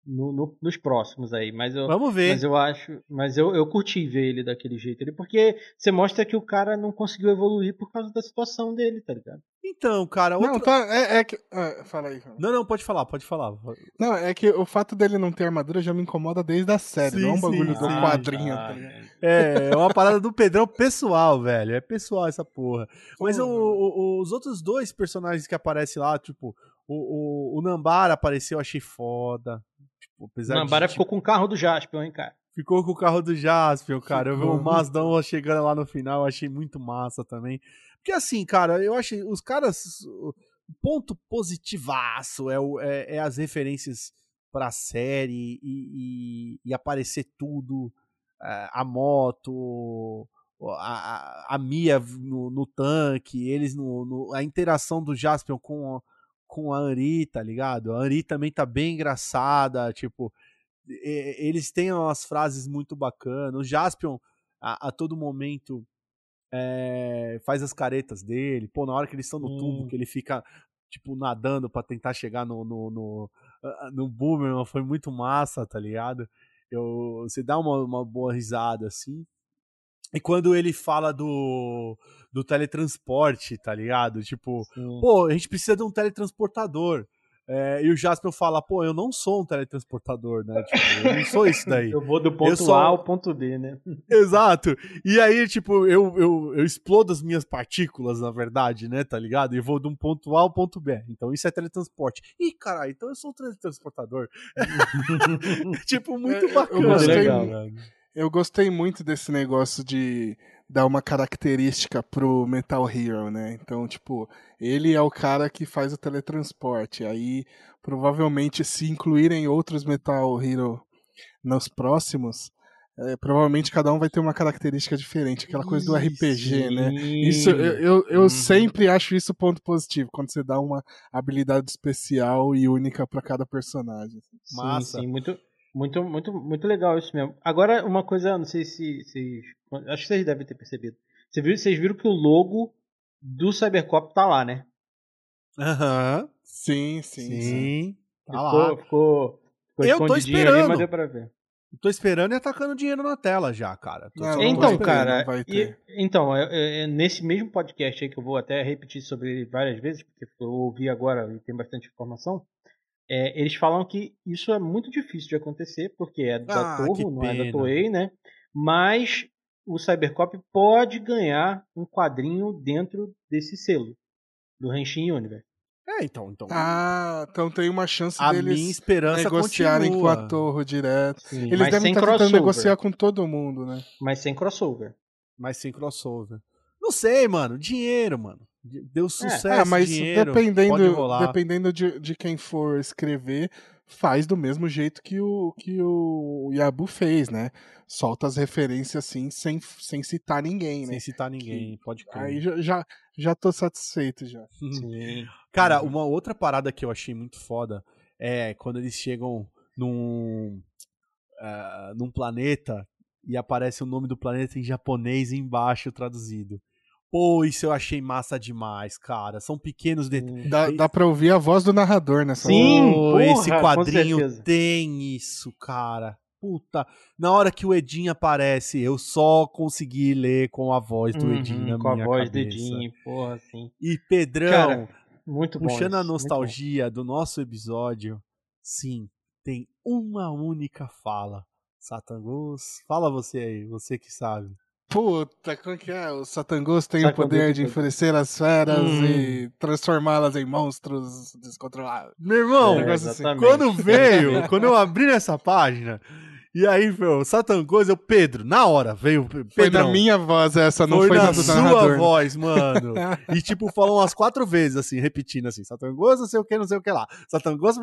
no, no, nos próximos aí, mas eu Vamos ver. Mas eu acho, mas eu, eu curti ver ele daquele jeito ali, porque você mostra que o cara não conseguiu evoluir por causa da situação dele, tá ligado? Então, cara, outro... não, tá, é, é que ah, fala aí. Não, não, pode falar, pode falar. Não, é que o fato dele não ter armadura já me incomoda desde a série, sim, não é um bagulho sim, do sim. quadrinho, ah, tá ligado? É, é uma parada do Pedrão pessoal, velho, é pessoal essa porra. Mas o, o, os outros dois personagens que aparecem lá, tipo, o, o, o Nambara apareceu, achei foda. Apesar Nambara de, ficou tipo... com o carro do Jaspion, hein, cara? ficou com o carro do Jaspion, cara. Ficou. Eu vi o Mazdão chegando lá no final, achei muito massa também. Porque assim, cara, eu achei os caras. O ponto positivaço é, o, é, é as referências pra série e, e, e aparecer tudo. É, a moto, a, a, Mia no, no, tanque, eles no, no, a interação do Jaspion com, com a Anri, tá ligado? A Anri também tá bem engraçada, tipo, eles têm umas frases muito bacanas. O Jaspion, a, a todo momento, é, faz as caretas dele. Pô, na hora que eles estão no hum. tubo, que ele fica, tipo, nadando para tentar chegar no, no, no, no Boomerang, foi muito massa, tá ligado? Eu, você dá uma, uma boa risada, assim. E quando ele fala do, do teletransporte, tá ligado? Tipo, Sim. pô, a gente precisa de um teletransportador. É, e o Jasper fala, pô, eu não sou um teletransportador, né? Tipo, eu não sou isso daí. eu vou do ponto sou... A ao ponto B, né? Exato. E aí, tipo, eu, eu, eu explodo as minhas partículas, na verdade, né? Tá ligado? E vou de um ponto A ao ponto B. Então isso é teletransporte. Ih, caralho, então eu sou um teletransportador. tipo, muito bacana. Eu gostei, legal, eu gostei muito desse negócio de dar uma característica pro Metal Hero, né? Então, tipo, ele é o cara que faz o teletransporte. Aí, provavelmente, se incluírem outros Metal Hero nos próximos, é, provavelmente cada um vai ter uma característica diferente, aquela coisa do RPG, né? Isso eu, eu, eu uhum. sempre acho isso ponto positivo, quando você dá uma habilidade especial e única para cada personagem. Massa. Sim, sim, muito, muito, muito, muito legal isso mesmo. Agora, uma coisa, não sei se vocês. Acho que vocês devem ter percebido. Vocês viram, vocês viram que o logo do Cybercop tá lá, né? Aham. Uhum. Sim, sim, sim. sim. Tá ficou, lá. Ficou, ficou Eu tô esperando. Ali, mas deu pra ver. Tô esperando e atacando dinheiro na tela já, cara. Não, então, cara, e, então, é, é, nesse mesmo podcast aí que eu vou até repetir sobre ele várias vezes, porque eu ouvi agora e tem bastante informação. É, eles falam que isso é muito difícil de acontecer, porque é da ah, Torre, não é da Toei, né? Mas o Cybercop pode ganhar um quadrinho dentro desse selo, do Henshin Universe. É, então, então. Ah, então tem uma chance a deles minha esperança negociarem continua. com a Torre direto. Sim, Eles devem estar tentando negociar com todo mundo, né? Mas sem crossover. Mas sem crossover. Não sei, mano. Dinheiro, mano. Deu é. sucesso, é, mas dinheiro, dependendo, dependendo de, de quem for escrever, faz do mesmo jeito que o que o Yabu fez, né? Solta as referências assim, sem, sem citar ninguém, né? Sem citar ninguém, que, pode crer. Aí já, já, já tô satisfeito já. Sim. Cara, uma outra parada que eu achei muito foda é quando eles chegam num, uh, num planeta e aparece o nome do planeta em japonês embaixo traduzido. Pô, isso eu achei massa demais, cara. São pequenos detalhes. Dá, dá pra ouvir a voz do narrador nessa Sim, porra, esse quadrinho tem isso, cara. Puta, na hora que o Edinho aparece, eu só consegui ler com a voz do uhum, Edinho na com minha Com a voz cabeça. do Edinho, porra, assim. E Pedrão, cara, muito bom puxando isso, a nostalgia do nosso episódio, sim, tem uma única fala. Satangos, fala você aí, você que sabe. Puta, como que é? O Satangos tem o poder de enfurecer as feras hum. e transformá-las em monstros descontrolados. Meu irmão, é, assim. quando veio, quando eu abri nessa página, e aí, meu, Satangos, eu, Pedro, na hora, veio Pedro. Foi na minha voz essa, não foi, foi na, na sua narrador. voz, mano. e tipo, falou umas quatro vezes, assim, repetindo assim, Satangos, não sei o que, não sei o que lá. Satangos,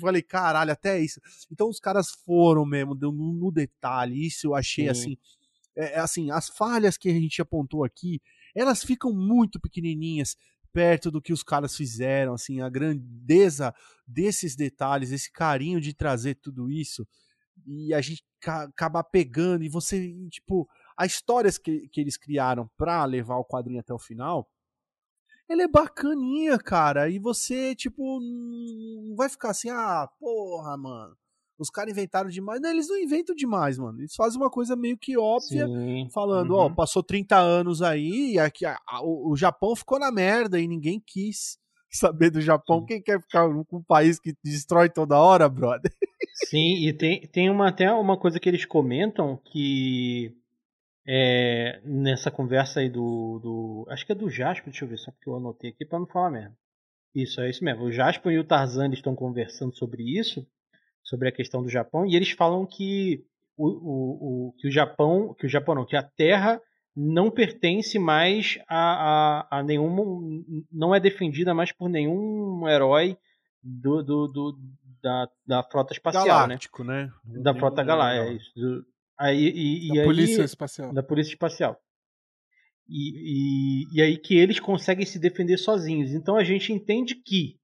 falei, caralho, até isso. Então os caras foram mesmo, deu no, no detalhe, isso eu achei, Sim. assim é, é, assim, as falhas que a gente apontou aqui, elas ficam muito pequenininhas perto do que os caras fizeram, assim, a grandeza desses detalhes, esse carinho de trazer tudo isso e a gente acabar pegando e você, tipo, as histórias que, que eles criaram para levar o quadrinho até o final, ele é bacaninha, cara, e você, tipo, não vai ficar assim, ah, porra, mano, os caras inventaram demais. Não, eles não inventam demais, mano. Eles fazem uma coisa meio que óbvia, Sim. falando, ó, uhum. passou 30 anos aí, e aqui a, a, o, o, Japão ficou na merda e ninguém quis saber do Japão. Sim. Quem quer ficar com um país que destrói toda hora, brother? Sim, e tem, tem uma, até uma coisa que eles comentam que é, nessa conversa aí do, do. Acho que é do Jasper, deixa eu ver, só porque eu anotei aqui pra não falar merda. Isso, é isso mesmo. O Jasper e o Tarzan estão conversando sobre isso sobre a questão do Japão, e eles falam que o, o, o, que o Japão, que o Japão não, que a Terra não pertence mais a, a, a nenhum, não é defendida mais por nenhum herói do, do, do da, da frota espacial, né? Galáctico, né? né? Da frota galáctica, é isso. Aí, e, da e polícia aí, espacial. Da polícia espacial. E, e, e aí que eles conseguem se defender sozinhos. Então a gente entende que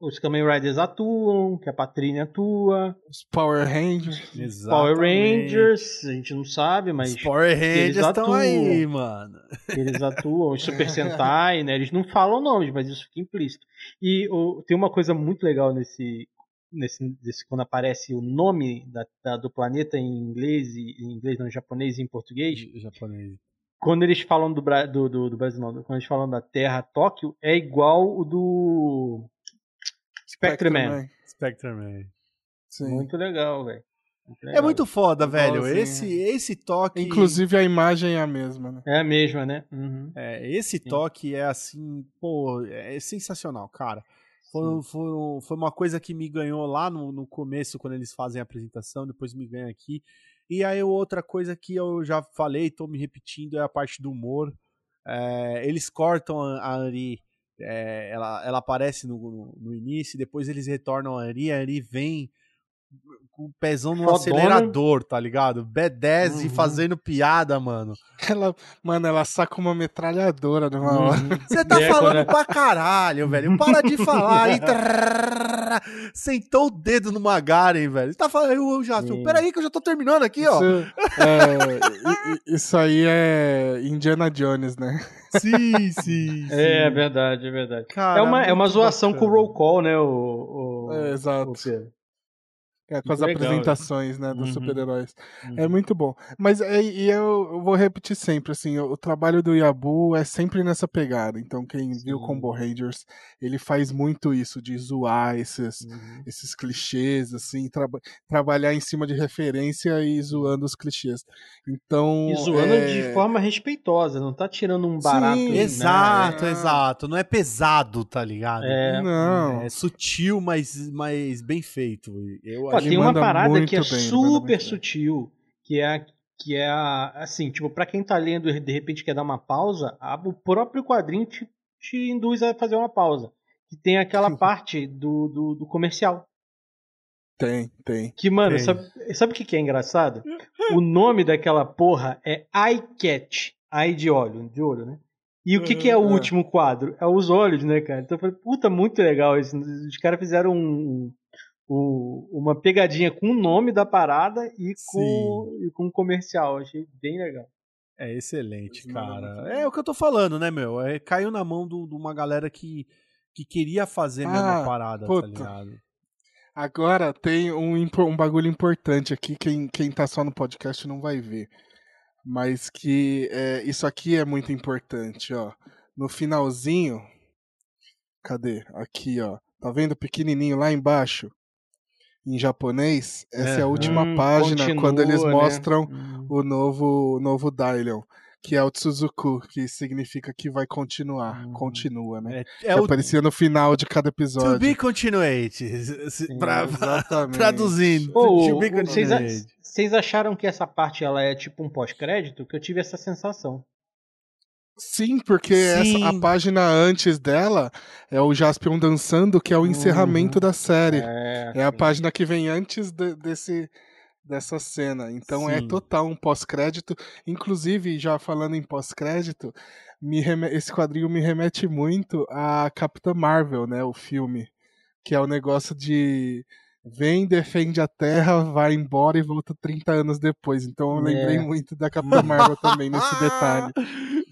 os Kamen Riders atuam, que a Patrine atua. Os Power Rangers. Exatamente. Power Rangers, a gente não sabe, mas. Os Power Rangers estão aí, mano. Eles atuam, os Super Sentai, né? Eles não falam nomes, mas isso fica implícito. E o, tem uma coisa muito legal nesse. Nesse, nesse, quando aparece o nome da, da, do planeta em inglês, e, em inglês não, em japonês e em português. Japonês. Quando eles falam do, do, do, do Brasil, não, quando eles falam da Terra Tóquio, é igual o do Spectreman. Spectreman. Sim. Muito legal, velho. É muito foda, velho. Esse, esse toque. Inclusive a imagem é a mesma, né? É a mesma, né? Uhum. É, esse toque é assim, pô, é sensacional, cara. Foi, foi, foi uma coisa que me ganhou lá no, no começo, quando eles fazem a apresentação, depois me ganha aqui. E aí, outra coisa que eu já falei, tô me repetindo, é a parte do humor. É, eles cortam a Ari é, ela, ela aparece no, no, no, início, depois eles retornam a Ari, a Ari vem com o pezão no Fodona. acelerador, tá ligado? B10 uhum. e fazendo piada, mano. Ela, mano, ela saca uma metralhadora numa uhum. hora. Você tá é, falando pra caralho, velho. Para de falar e sentou o dedo no Magaren, velho. Você tá falando, eu, já, peraí que eu já tô terminando aqui, isso, ó. É, isso aí é Indiana Jones, né? Sim, sim, sim. É, é verdade, é verdade. Cara, é uma, é uma zoação bacana. com o roll call, né? O, o, é, exato. O é, com as legal, apresentações, né, dos uhum. super-heróis. É uhum. É muito bom. Mas é, e eu, eu, vou repetir sempre, assim, o, o, trabalho do Yabu é sempre nessa pegada. Então, quem Sim. viu Combo Rangers, ele faz muito isso, de zoar esses, uhum. esses clichês, assim, tra trabalhar em cima de referência e zoando os clichês. Então. E zoando é... de forma respeitosa, não tá tirando um barato. Sim, né? Exato, é... exato. Não é pesado, tá ligado? É, não. É sutil, mas, mas bem feito. Eu Tem uma parada que é bem, super sutil, que é que é a, assim, tipo, para quem tá lendo e de repente quer dar uma pausa, a, o próprio quadrinho te, te induz a fazer uma pausa. Que tem aquela parte do, do, do, comercial. Tem, tem. Que, mano, tem. sabe, sabe o que, que é engraçado? o nome daquela porra é Eye Catch. Eye de olho, de olho, né? E o que, que é o uhum, último quadro? É os olhos, né, cara? Então eu falei, puta, muito legal isso. Os caras fizeram um, o, uma pegadinha com o nome da parada e com, e com o comercial. Achei bem legal. É excelente, cara. É o que eu tô falando, né, meu? É, caiu na mão de uma galera que, que queria fazer a mesma ah, parada, tá puta. tá ligado? Agora tem um, um bagulho importante aqui, quem, quem tá só no podcast não vai ver. Mas que é, isso aqui é muito importante, ó. No finalzinho. Cadê? Aqui, ó. Tá vendo pequenininho lá embaixo? Em japonês, essa é, é a última hum, página continua, quando eles né? mostram hum. o novo o novo Dailion, que é o Tsuzuku, que significa que vai continuar, hum. continua, né? É, é que o... aparecia no final de cada episódio. To be continued, pra, traduzindo. Oh, to be continued. Vocês acharam que essa parte ela é tipo um pós-crédito? Que eu tive essa sensação. Sim, porque Sim. Essa, a página antes dela é o Jaspion dançando, que é o encerramento uhum. da série. É, é a página que vem antes de, desse, dessa cena. Então é Sim. é total um pós-crédito. Inclusive, já falando em pós-crédito, esse quadrinho me remete muito a Capitã Marvel, né? O filme. Que é o negócio de vem, defende a Terra, vai embora e volta 30 anos depois. Então eu lembrei é. muito da Capitã Marvel também nesse detalhe.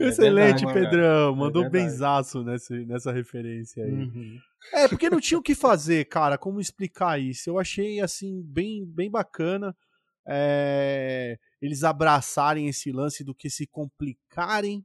É Excelente, verdade, Pedrão. É Mandou é benzaço nessa, nessa referência aí. Uhum. É, porque não tinha o que fazer, cara, como explicar isso. Eu achei, assim, bem, bem bacana é, eles abraçarem esse lance do que se complicarem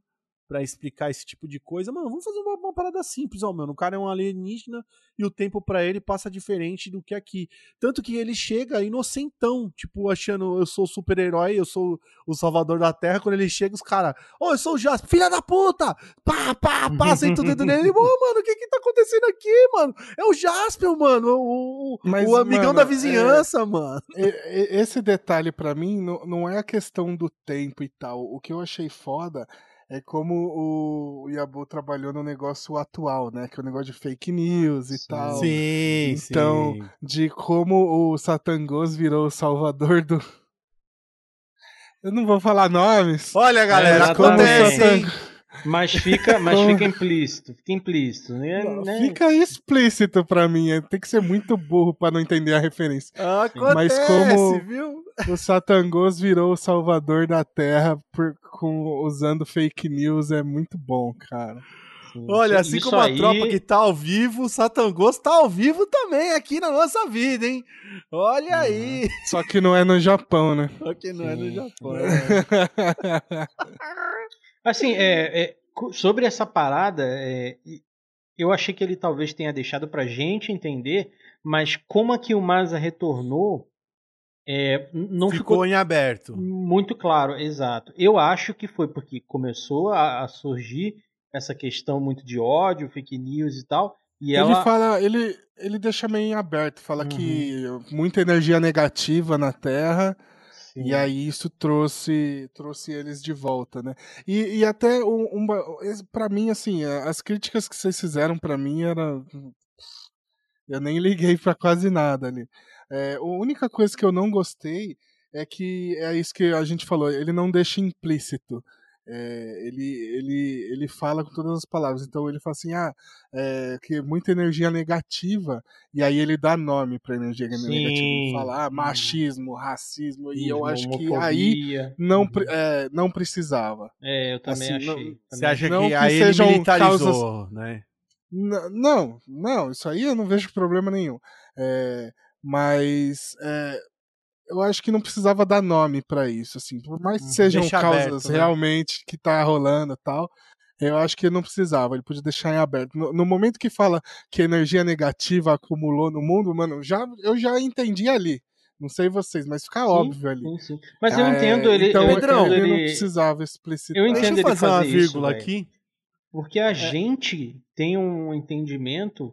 para explicar esse tipo de coisa. Mano, vamos fazer uma, uma parada simples, ó, mano. O cara é um alienígena e o tempo para ele passa diferente do que aqui. Tanto que ele chega inocentão, tipo, achando eu sou super-herói, eu sou o salvador da Terra. Quando ele chega, os caras, ô, oh, eu sou o Jasper, filha da puta! Pá, pá, passa em tudo dentro dele. Ô, oh, mano, o que que tá acontecendo aqui, mano? É o Jasper, mano, o, Mas, o amigão mano, da vizinhança, é... mano. Esse detalhe para mim não é a questão do tempo e tal. O que eu achei foda é como o Yabu trabalhou no negócio atual, né? Que é o negócio de fake news e sim, tal. Sim, então, sim. de como o Satangos virou o salvador do. Eu não vou falar nomes. Olha, galera, é, acontece. Mas fica, mas fica implícito, fica implícito. Né? Não, fica explícito para mim. É, tem que ser muito burro para não entender a referência. Acontece, mas como viu? o Satangos virou o salvador da Terra por, com, usando fake news é muito bom, cara. Sim. Olha, assim Isso como a aí... tropa que tá ao vivo, o Satangos tá ao vivo também aqui na nossa vida, hein? Olha uhum. aí. Só que não é no Japão, né? Só que não Sim. é no Japão. É. assim, é, é, sobre essa parada, é, eu achei que ele talvez tenha deixado pra gente entender, mas como aqui o Masa retornou, é, não ficou, ficou, em aberto. Muito claro, exato. Eu acho que foi porque começou a, a surgir essa questão muito de ódio, fake news e tal. E ele ela... fala, ele, ele deixa meio em aberto, fala uhum. que muita energia negativa na Terra. Sim. E aí isso trouxe trouxe eles de volta, né? E, e até um, um para mim assim, as críticas que vocês fizeram para mim era eu nem liguei para quase nada ali. É, a única coisa que eu não gostei é que é isso que a gente falou, ele não deixa implícito. É, ele, ele, ele fala com todas as palavras. Então ele fala assim: ah, é, que muita energia negativa, e aí ele dá nome para energia Sim. negativa. Ele fala ah, machismo, racismo, e eu acho que aí não, uhum. é, não precisava. É, eu também assim, achei. Não, também. Você acha não que, que aí ele militarizou, causas... né? Não, não, isso aí eu não vejo problema nenhum. É, mas é, eu acho que não precisava dar nome para isso, assim, por mais que uhum. sejam Deixa causas aberto, né? realmente que tá rolando tal, eu acho que não precisava, ele podia deixar em aberto. No, no, momento que fala que energia negativa acumulou no mundo, mano, já, eu já entendi ali. Não sei vocês, mas fica sim, óbvio ali. Sim, sim. Mas eu é, entendo ele. Então, eu Pedrão, ele... não precisava explicitar. Eu entendo Deixa eu fazer, uma vírgula isso, aqui. Porque a é. gente tem um entendimento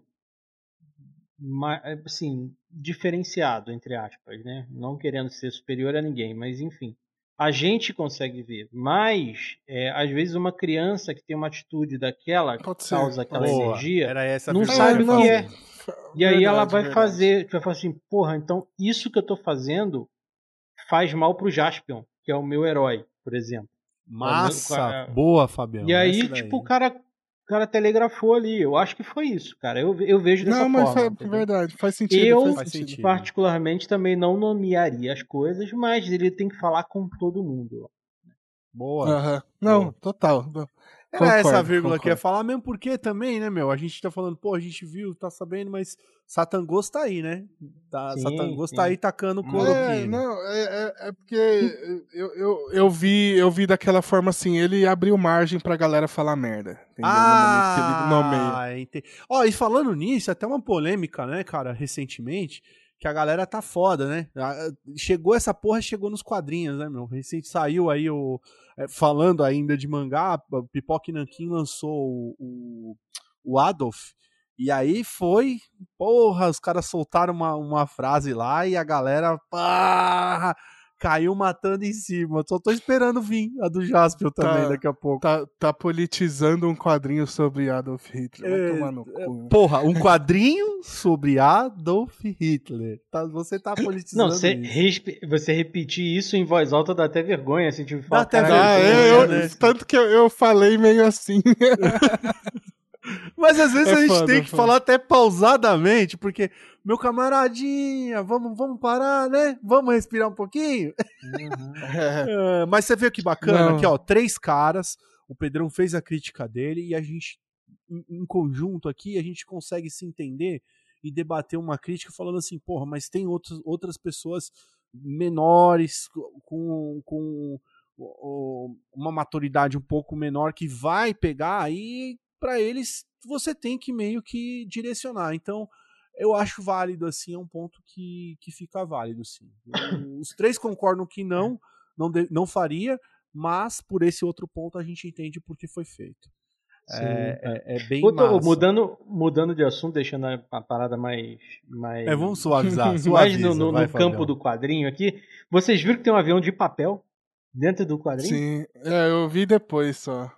assim, diferenciado, entre aspas, né? Não querendo ser superior a ninguém, mas enfim. A gente consegue ver, mas é, às vezes uma criança que tem uma atitude daquela, que causa aquela Boa, energia, não sabe o que é. E aí verdade, ela vai verdade. fazer, vai falar assim, porra, então isso que eu tô fazendo faz mal pro Jaspion, que é o meu herói, por exemplo. Massa! Boa, Fabiano. E aí, tipo, o cara cara telegrafou ali. Eu acho que foi isso, cara. Eu, eu vejo dessa não, forma. Não, mas é verdade, faz sentido. Eu, faz sentido. particularmente, também não nomearia as coisas, mas ele tem que falar com todo mundo. Boa. Não, Boa. total. Era concordo, essa vírgula concordo. que ia falar, mesmo porque também, né, meu? A gente tá falando, pô, a gente viu, tá sabendo, mas Satangos tá aí, né? Tá, sim, Satangos sim. tá aí tacando couro é, Não, é, é, é porque eu, eu, eu, vi, eu vi daquela forma assim, ele abriu margem pra galera falar merda. Entendeu? Ah, entendi. Ó, e falando nisso, até uma polêmica, né, cara, recentemente, que a galera tá foda, né? Chegou essa porra, chegou nos quadrinhos, né, meu? Recente saiu aí o é, falando ainda de mangá, Pipoque Nankin lançou o, o, o, Adolf. E aí foi, porra, os caras soltaram uma, uma frase lá e a galera pá, caiu matando em cima. Só tô esperando vir a do Jaspion também tá, daqui a pouco. Tá, tá, politizando um quadrinho sobre Adolf Hitler. Vai é, tomar no é, cu. Né? Porra, um quadrinho sobre Adolf Hitler. Tá, você tá politizando. Não, você, você repetir isso em voz alta dá até vergonha, assim, tipo, dá até vergonha. Ah, eu, né? Tanto que eu, eu falei meio assim. Mas às vezes é a gente foda, tem que foda. falar até pausadamente, porque, meu camaradinha, vamos, vamos parar, né? Vamos respirar um pouquinho. Uhum. é, mas você vê que bacana, Não. aqui, ó, três caras, o Pedrão fez a crítica dele e a gente, em, em conjunto aqui, a gente consegue se entender e debater uma crítica falando assim, porra, mas tem outros, outras pessoas menores, com, com uma maturidade um pouco menor que vai pegar, aí para eles você tem que meio que direcionar. Então, eu acho válido, assim, é um ponto que, que fica válido, sim. Os três concordam que não, não, de, não faria, mas por esse outro ponto a gente entende por que foi feito. É, é, é, bem Outro, mudando, mudando de assunto, deixando a, parada mais, mais. É, vamos suavizar. suaviza, mais no, no, no campo do quadrinho aqui. Vocês viram que tem um avião de papel dentro do quadrinho? Sim, é, eu vi depois só.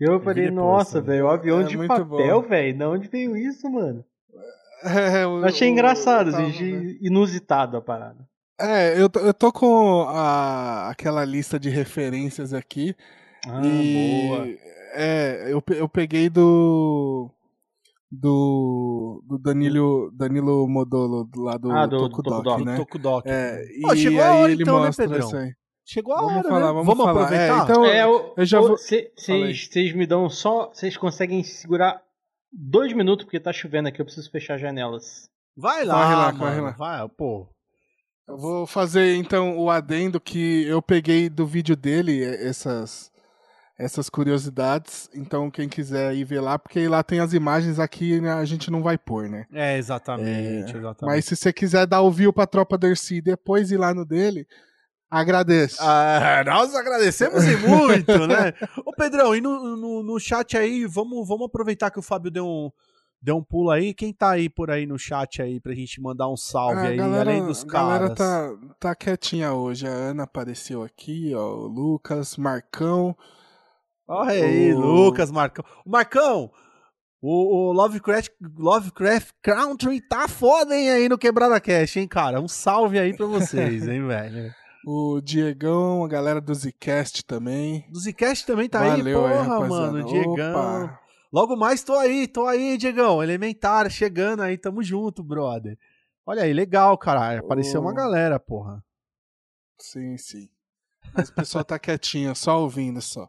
Eu, falei, nossa, velho, o avião é de papel, velho. De onde veio isso, mano? É, eu, Achei engraçado, tava, assim, inusitado a parada. É, eu, eu tô com a, aquela lista de referências aqui. Ah, e, boa. É, eu, eu peguei do. Do, do Danilo, Danilo Modolo, lá do, ah, do Tokudok, né? Tokudok. É, e chegou a hora, ele então, né, né, Pedrão? Chegou a vamos hora, falar, né? Vamos, vamos falar. aproveitar? É, então, é, eu, eu já vou... Vocês me dão só... Vocês conseguem segurar dois minutos, porque tá chovendo aqui, eu preciso fechar janelas. Vai lá, corre lá, mano, corre lá. Vai, pô. Eu vou fazer então o adendo que eu peguei do vídeo dele essas essas curiosidades. Então quem quiser ir ver lá, porque lá tem as imagens aqui né, a gente não vai pôr, né? É, exatamente, é, exatamente. Mas se você quiser dar o view pra tropa Dercy e depois ir lá no dele, Agradeço. Ah, nós agradecemos e muito, né? Ô, Pedrão, e no, no, no, chat aí, vamos, vamos aproveitar que o Fábio deu um, deu um pulo aí. Quem tá aí por aí no chat aí pra gente mandar um salve ah, aí, galera, além dos caras? A galera tá, tá quietinha hoje. A Ana apareceu aqui, ó, o Lucas, Marcão. Olha aí, o... Lucas, Marcão. Marcão, o, o, Lovecraft, Lovecraft Country tá foda, hein, aí no Quebrada Cash, hein, cara? Um salve aí pra vocês, hein, velho. O Diegão, a galera do Zcast também. Do Zcast também tá Valeu aí, porra, aí, mano. Diegão. Opa. Logo mais tô aí, tô aí, Diegão. Elementar, chegando aí, tamo junto, brother. Olha aí, legal, caralho. Apareceu oh. uma galera, porra. Sim, sim. Mas o pessoal tá quietinho, só ouvindo só.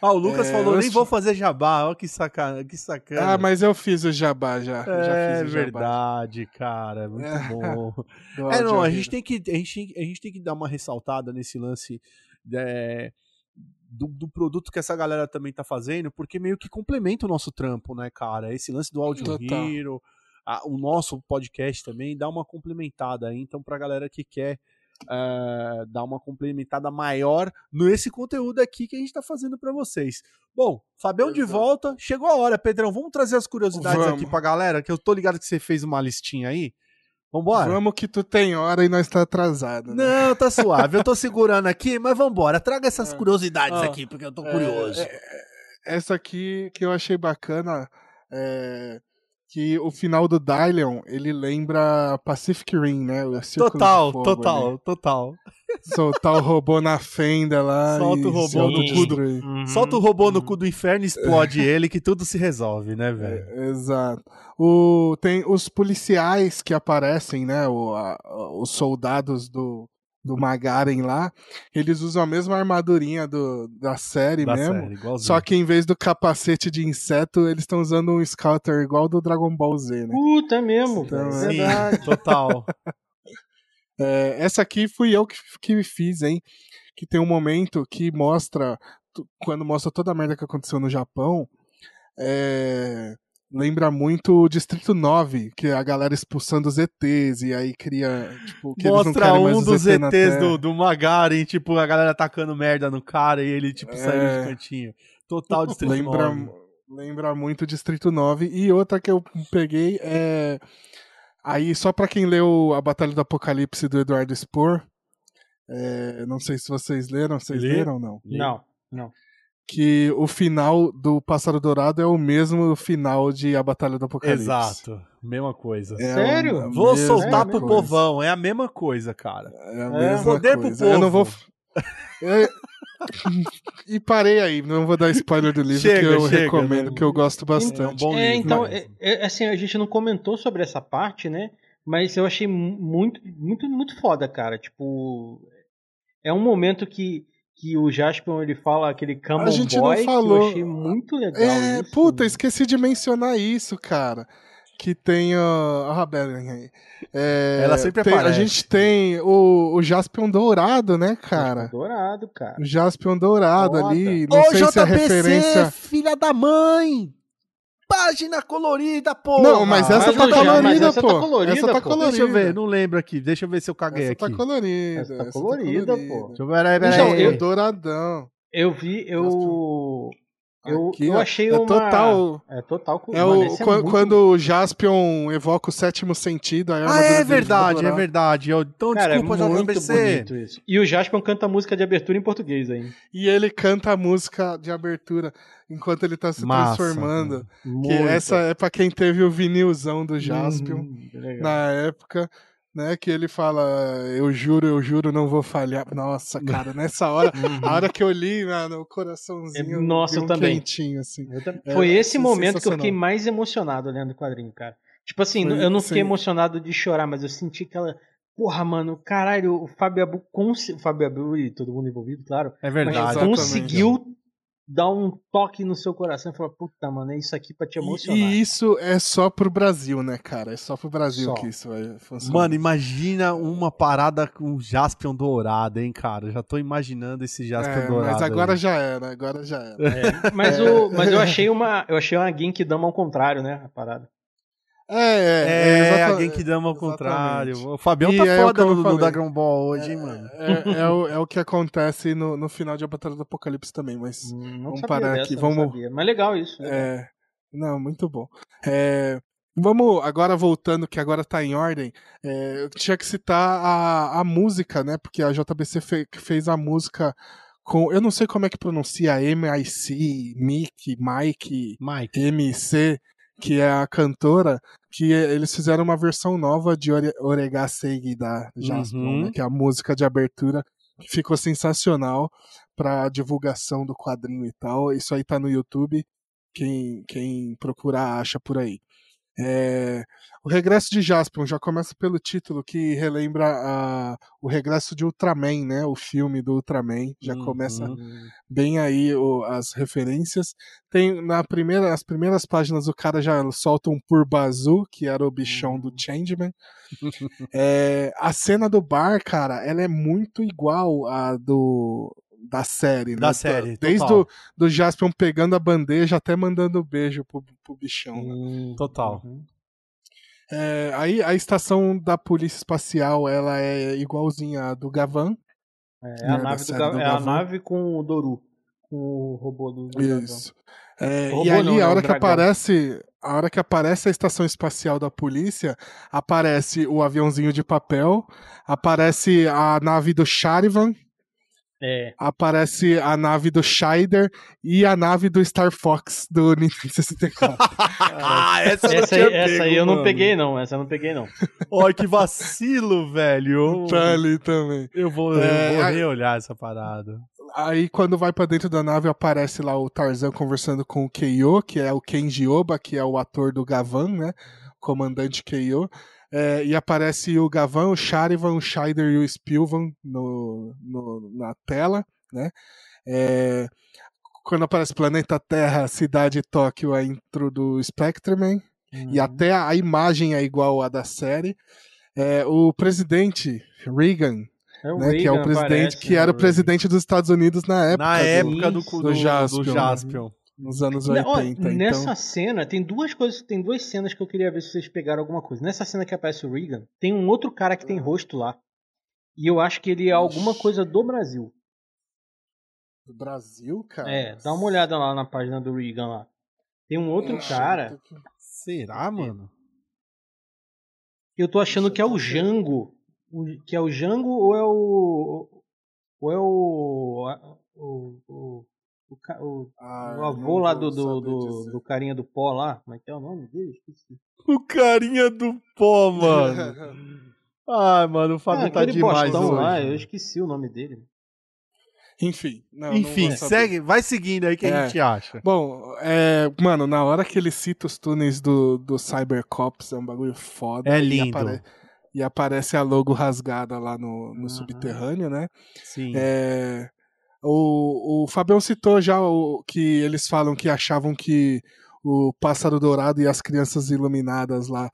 Ah, o Lucas é, falou, nem vou fazer jabá, ó que sacana, que sacana. Ah, mas eu fiz o jabá já. É já fiz o verdade, jabá. cara, muito é. bom. é, não, a gente, tem que, a, gente, a gente tem que dar uma ressaltada nesse lance é, do, do, produto que essa galera também tá fazendo, porque meio que complementa o nosso trampo, né, cara? Esse lance do Total. Hero, a, o nosso podcast também dá uma complementada aí, então pra galera que quer uh, dar uma complementada maior nesse conteúdo aqui que a gente está fazendo para vocês. Bom, Fabião Exato. de volta, chegou a hora, Pedrão. Vamos trazer as curiosidades vamos. aqui pra galera, que eu tô ligado que você fez uma listinha aí. Vambora? Vamos que tu tem hora e nós tá atrasado. Né? Não, tá suave. eu tô segurando aqui, mas vambora. Traga essas é. curiosidades ah, aqui, porque eu tô curioso. É, é, essa aqui que eu achei bacana é que o final do Dylion, ele lembra Pacific Rim, né? O total, total, ali. total. Soltar o robô na fenda lá. Solta o robô no cu do... Uhum, Solta o robô uhum. no cu do inferno e explode ele, que tudo se resolve, né, velho? É, exato. O, tem os policiais que aparecem, né? O, a, os soldados do, do Magaren lá, eles usam a mesma armadurinha do, da série da mesmo. Série, só que em vez do capacete de inseto, eles estão usando um scouter igual do Dragon Ball Z, né? Puta, é mesmo. Então, é Sim, é... total. é, essa aqui fui eu que, que fiz, hein? Que tem um momento que mostra, quando mostra toda a merda que aconteceu no Japão, é, lembra muito o Distrito 9, que é a galera expulsando os ETs e aí cria, tipo, que Mostra um dos ET ETs do, do Magaren, tipo, a galera tacando merda no cara e ele, tipo, é... saindo de cantinho. Total Distrito lembra, 9. Lembra muito Distrito 9. E outra que eu peguei é... Aí, só pra quem leu A Batalha do Apocalipse do Eduardo Spor, é... não sei se vocês leram, vocês Lê? leram ou não? Não, não que o final do Pássaro Dourado é o mesmo final de A Batalha do Apocalipse. Exato, mesma coisa. É Sério? Vou soltar pro coisa. povão, é a mesma coisa, cara. É a mesma é. Poder coisa. pro povo. Eu não vou. e parei aí, não vou dar spoiler do livro chega, que eu chega, recomendo, né? que eu gosto bastante. É, um é então, é, é, assim, a gente não comentou sobre essa parte, né? Mas eu achei muito, muito, muito foda, cara. Tipo, é um momento que que o Jasper ele fala aquele A gente Boy, não falou. que eu achei muito legal. É, isso. puta, esqueci de mencionar isso, cara. que tem a, a Bellingham. É, Ela sempre tem- A aparece. gente tem o, o Jaspion Dourado, né, cara? Dourado, cara. O Jaspion Dourado Foda. ali. Não Ô, sei se é referência. filha da mãe! Página colorida, porra! Não, mas essa tá Ja- colorida, essa tá pô. colorida, essa tá pô. colorida. Deixa eu ver, não lembro aqui. Deixa eu ver se eu caguei Essa aqui. tá colorida. Essa tá essa colorida, pô. Deixa eu ver, peraí, peraí. Então, eu- Douradão. Eu vi, eu. Eu, Aqui, eu achei é uma. total- É total. É mano, o, esse é muito- quando o Jaspion evoca o sétimo sentido. Ah, é verdade, é verdade. Eu- Então, Cara, desculpa, é muito JBC. bonito isso. E o Jaspion canta a música de abertura em português aí. E ele canta a música de abertura enquanto ele tá se Massa, transformando. Que Muito. essa é pra quem teve o vinilzão do Jaspion Hum, que legal. na época, né? Que ele fala, eu juro, eu juro, não vou falhar. Nossa, cara, nessa hora, Uhum. a hora que eu li na- no coraçãozinho, É, nossa, eu um também. quentinho, assim. Eu tam- É, Foi esse sim, momento que eu fiquei mais emocionado lendo o quadrinho, cara. Tipo assim, Foi- eu não fiquei sim. emocionado de chorar, mas eu senti aquela. Porra, mano, caralho, o Fábio Abu, consi- o Fábio Abu e todo mundo envolvido, claro, É mas verdade. Exatamente. conseguiu dar um toque no seu coração e falar, puta, mano, é isso aqui pra te emocionar. E isso é só pro Brasil, né, cara? É só pro Brasil Só. que isso vai funcionar. Mano, imagina uma parada com Jaspion dourado, hein, cara? Já tô imaginando esse Jaspion É, dourado. mas agora aí. já era, agora já era. É, mas, o, mas eu achei uma. Eu achei uma Genkidama ao contrário, né? A parada. É, é, É, exata- alguém que dama ao contrário. O Fabião E tá é foda no, no falei. Dragon Ball hoje, hein, mano. É, é o, é o que acontece no, no final de A Batalha do Apocalipse também, mas. Hum, Vamos sabia parar aqui, vamos-. Mas legal isso. É, não, muito bom. É, vamos agora voltando, que agora tá em ordem. é, eu tinha que citar a, a música, né? Porque a JBC fe- fez a música com. Eu não sei como é que pronuncia MIC, Mick, Mike, Mike. MC, que é a cantora, que eles fizeram uma versão nova de Ore- Seigi da Jaspion, Uhum. né, que é a música de abertura, que ficou sensacional pra divulgação do quadrinho e tal. Isso aí tá no YouTube, quem, quem procurar acha por aí. É, o regresso de Jaspion já começa pelo título que relembra a- o regresso de Ultraman, né? O filme do Ultraman já Uhum. começa bem aí o- as referências. Tem na primeira, as primeiras páginas o cara já solta um Purbazu, que era o bichão do Changeman. É, a cena do bar, cara, ela é muito igual à do da série, né? Da série, Desde total. o do Jaspion pegando a bandeja até mandando beijo pro, pro bichão. né? hum, Total. uhum. É, aí a estação da polícia espacial, ela é igualzinha à do Gavan. É, Né, a da nave do Ga- do é a nave com o Doru. Com o robô do do Gavan. Isso. É, Robô e ali, não, né, a hora que dragão. aparece. A hora que aparece a estação espacial da polícia, aparece o aviãozinho de papel, aparece a nave do Charivan, É. aparece a nave do Scheider e a nave do Star Fox do Nintendo 64. Ah, essa, eu não Essa, aí, tinha essa pego, aí eu não peguei, não. Essa eu não peguei, não. Olha que vacilo, velho. tá ali também. Eu vou, É, eu vou a- reolhar essa parada. Aí quando vai pra dentro da nave aparece lá o Tarzan conversando com o Keio, que é o Kenji Oba, que é o ator do Gavan, né? Comandante Keio. É, e aparece o Gavan, o Charivan, o Scheider e o Spilvan no, no- na tela, né? É, quando aparece Planeta Terra, Cidade Tóquio, a intro do Spectreman. E Uhum. até a imagem é igual à da série. É, o presidente Reagan, É o né, que é o Reagan presidente, aparece, que né, era o Reagan. presidente dos Estados Unidos na época, Na do- época do, do, do do Jaspion. Jaspion. Nos anos Não, 80. ó, então, Nessa cena, tem duas coisas, tem duas cenas que eu queria ver se vocês pegaram alguma coisa. Nessa cena que aparece o Reagan, tem um outro cara que tem rosto lá. E eu acho que ele é alguma coisa do Brasil. do Brasil, cara. É, dá uma olhada lá na página do Reagan lá. Tem um outro cara, aqui. Será, mano? eu tô achando que é o Jango. Que é o Jango ou é o. Ou é o. O, o, o, ca- o- Ah, o não avô lá do, do, do, do carinha do pó lá. Como é que é o nome dele? Esqueci. O carinha do pó, mano. Ai, mano, o Fábio Ah, tá demais hoje. lá, eu esqueci o nome dele. Enfim. não, não Enfim, saber. segue, vai seguindo aí que É. a gente acha. Bom, é, mano, na hora que ele cita os túneis do, do Cybercops, é um bagulho foda. É e lindo. apare- E aparece a logo rasgada lá no, no Uhum. subterrâneo, né? Sim. É, o, o Fabião citou já o, que eles falam que achavam que o Pássaro Dourado e as Crianças Iluminadas lá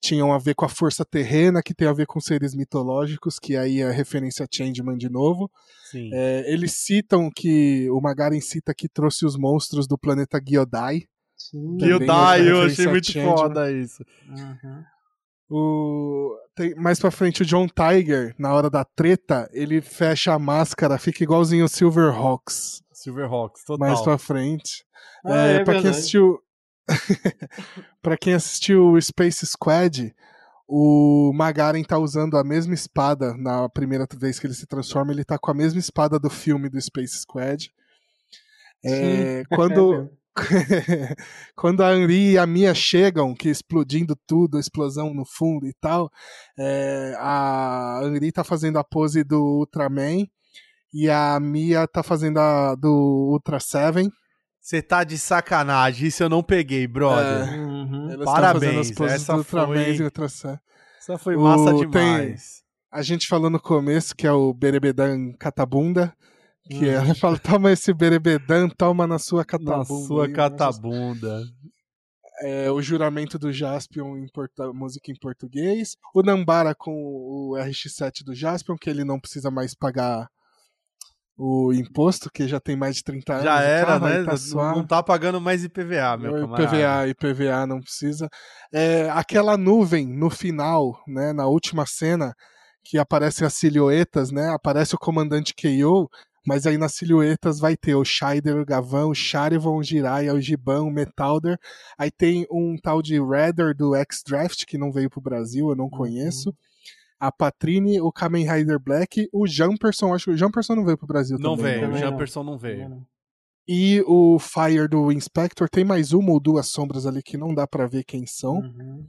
tinham a ver com a força terrena, que tem a ver com seres mitológicos, que aí é referência a Changeman de novo. É, eles citam que o Magaren cita que trouxe os monstros do planeta Giodai. Giodai, é eu achei muito foda isso. Uhum. O... Tem, mais pra frente, o John Tiger, na hora da treta, ele fecha a máscara, fica igualzinho o Silverhawks. Silverhawks, total. Mais pra frente. Ah, é, é pra quem assistiu. pra quem assistiu o Space Squad, o Magaren tá usando a mesma espada na primeira vez que ele se transforma, ele tá com a mesma espada do filme do Space Squad. É, quando, quando a Henri e a Mia chegam, que explodindo tudo, explosão no fundo e tal, é, a Henri tá fazendo a pose do Ultraman e a Mia tá fazendo a do Ultra Seven. Você tá de sacanagem, isso eu não peguei, brother. É, uhum. Parabéns, essa foi... Ultra Seven. Essa foi massa o, demais. Tem, a gente falou no começo que é o Berebedan Catabunda, que hum. ela fala, toma esse berebedan, toma na sua catabunda. Na sua aí, catabunda. É, o juramento do Jaspion em música em português. O Nambara com o RX7 do Jaspion, que ele não precisa mais pagar o imposto, que já tem mais de 30 anos. Já era, carro, né? Tá não tá pagando mais IPVA, meu camarada. IPVA, IPVA não precisa. É, aquela nuvem no final, né, na última cena, que aparecem as silhuetas, né? Aparece o comandante KO mas aí nas silhuetas vai ter o Scheider, o Gavão, o Charivan, o Jiraiya, o Giban, o Metalder. Aí tem um tal de Redder do X-Draft, que não veio pro Brasil, eu não uhum. conheço. A Patrine, o Kamen Rider Black, o Jumperson, acho que o Jumperson não veio pro Brasil não também. Veio, né? o Jumperson não veio. E o Fire do Inspector, tem mais uma ou duas sombras ali que não dá para ver quem são. Uhum.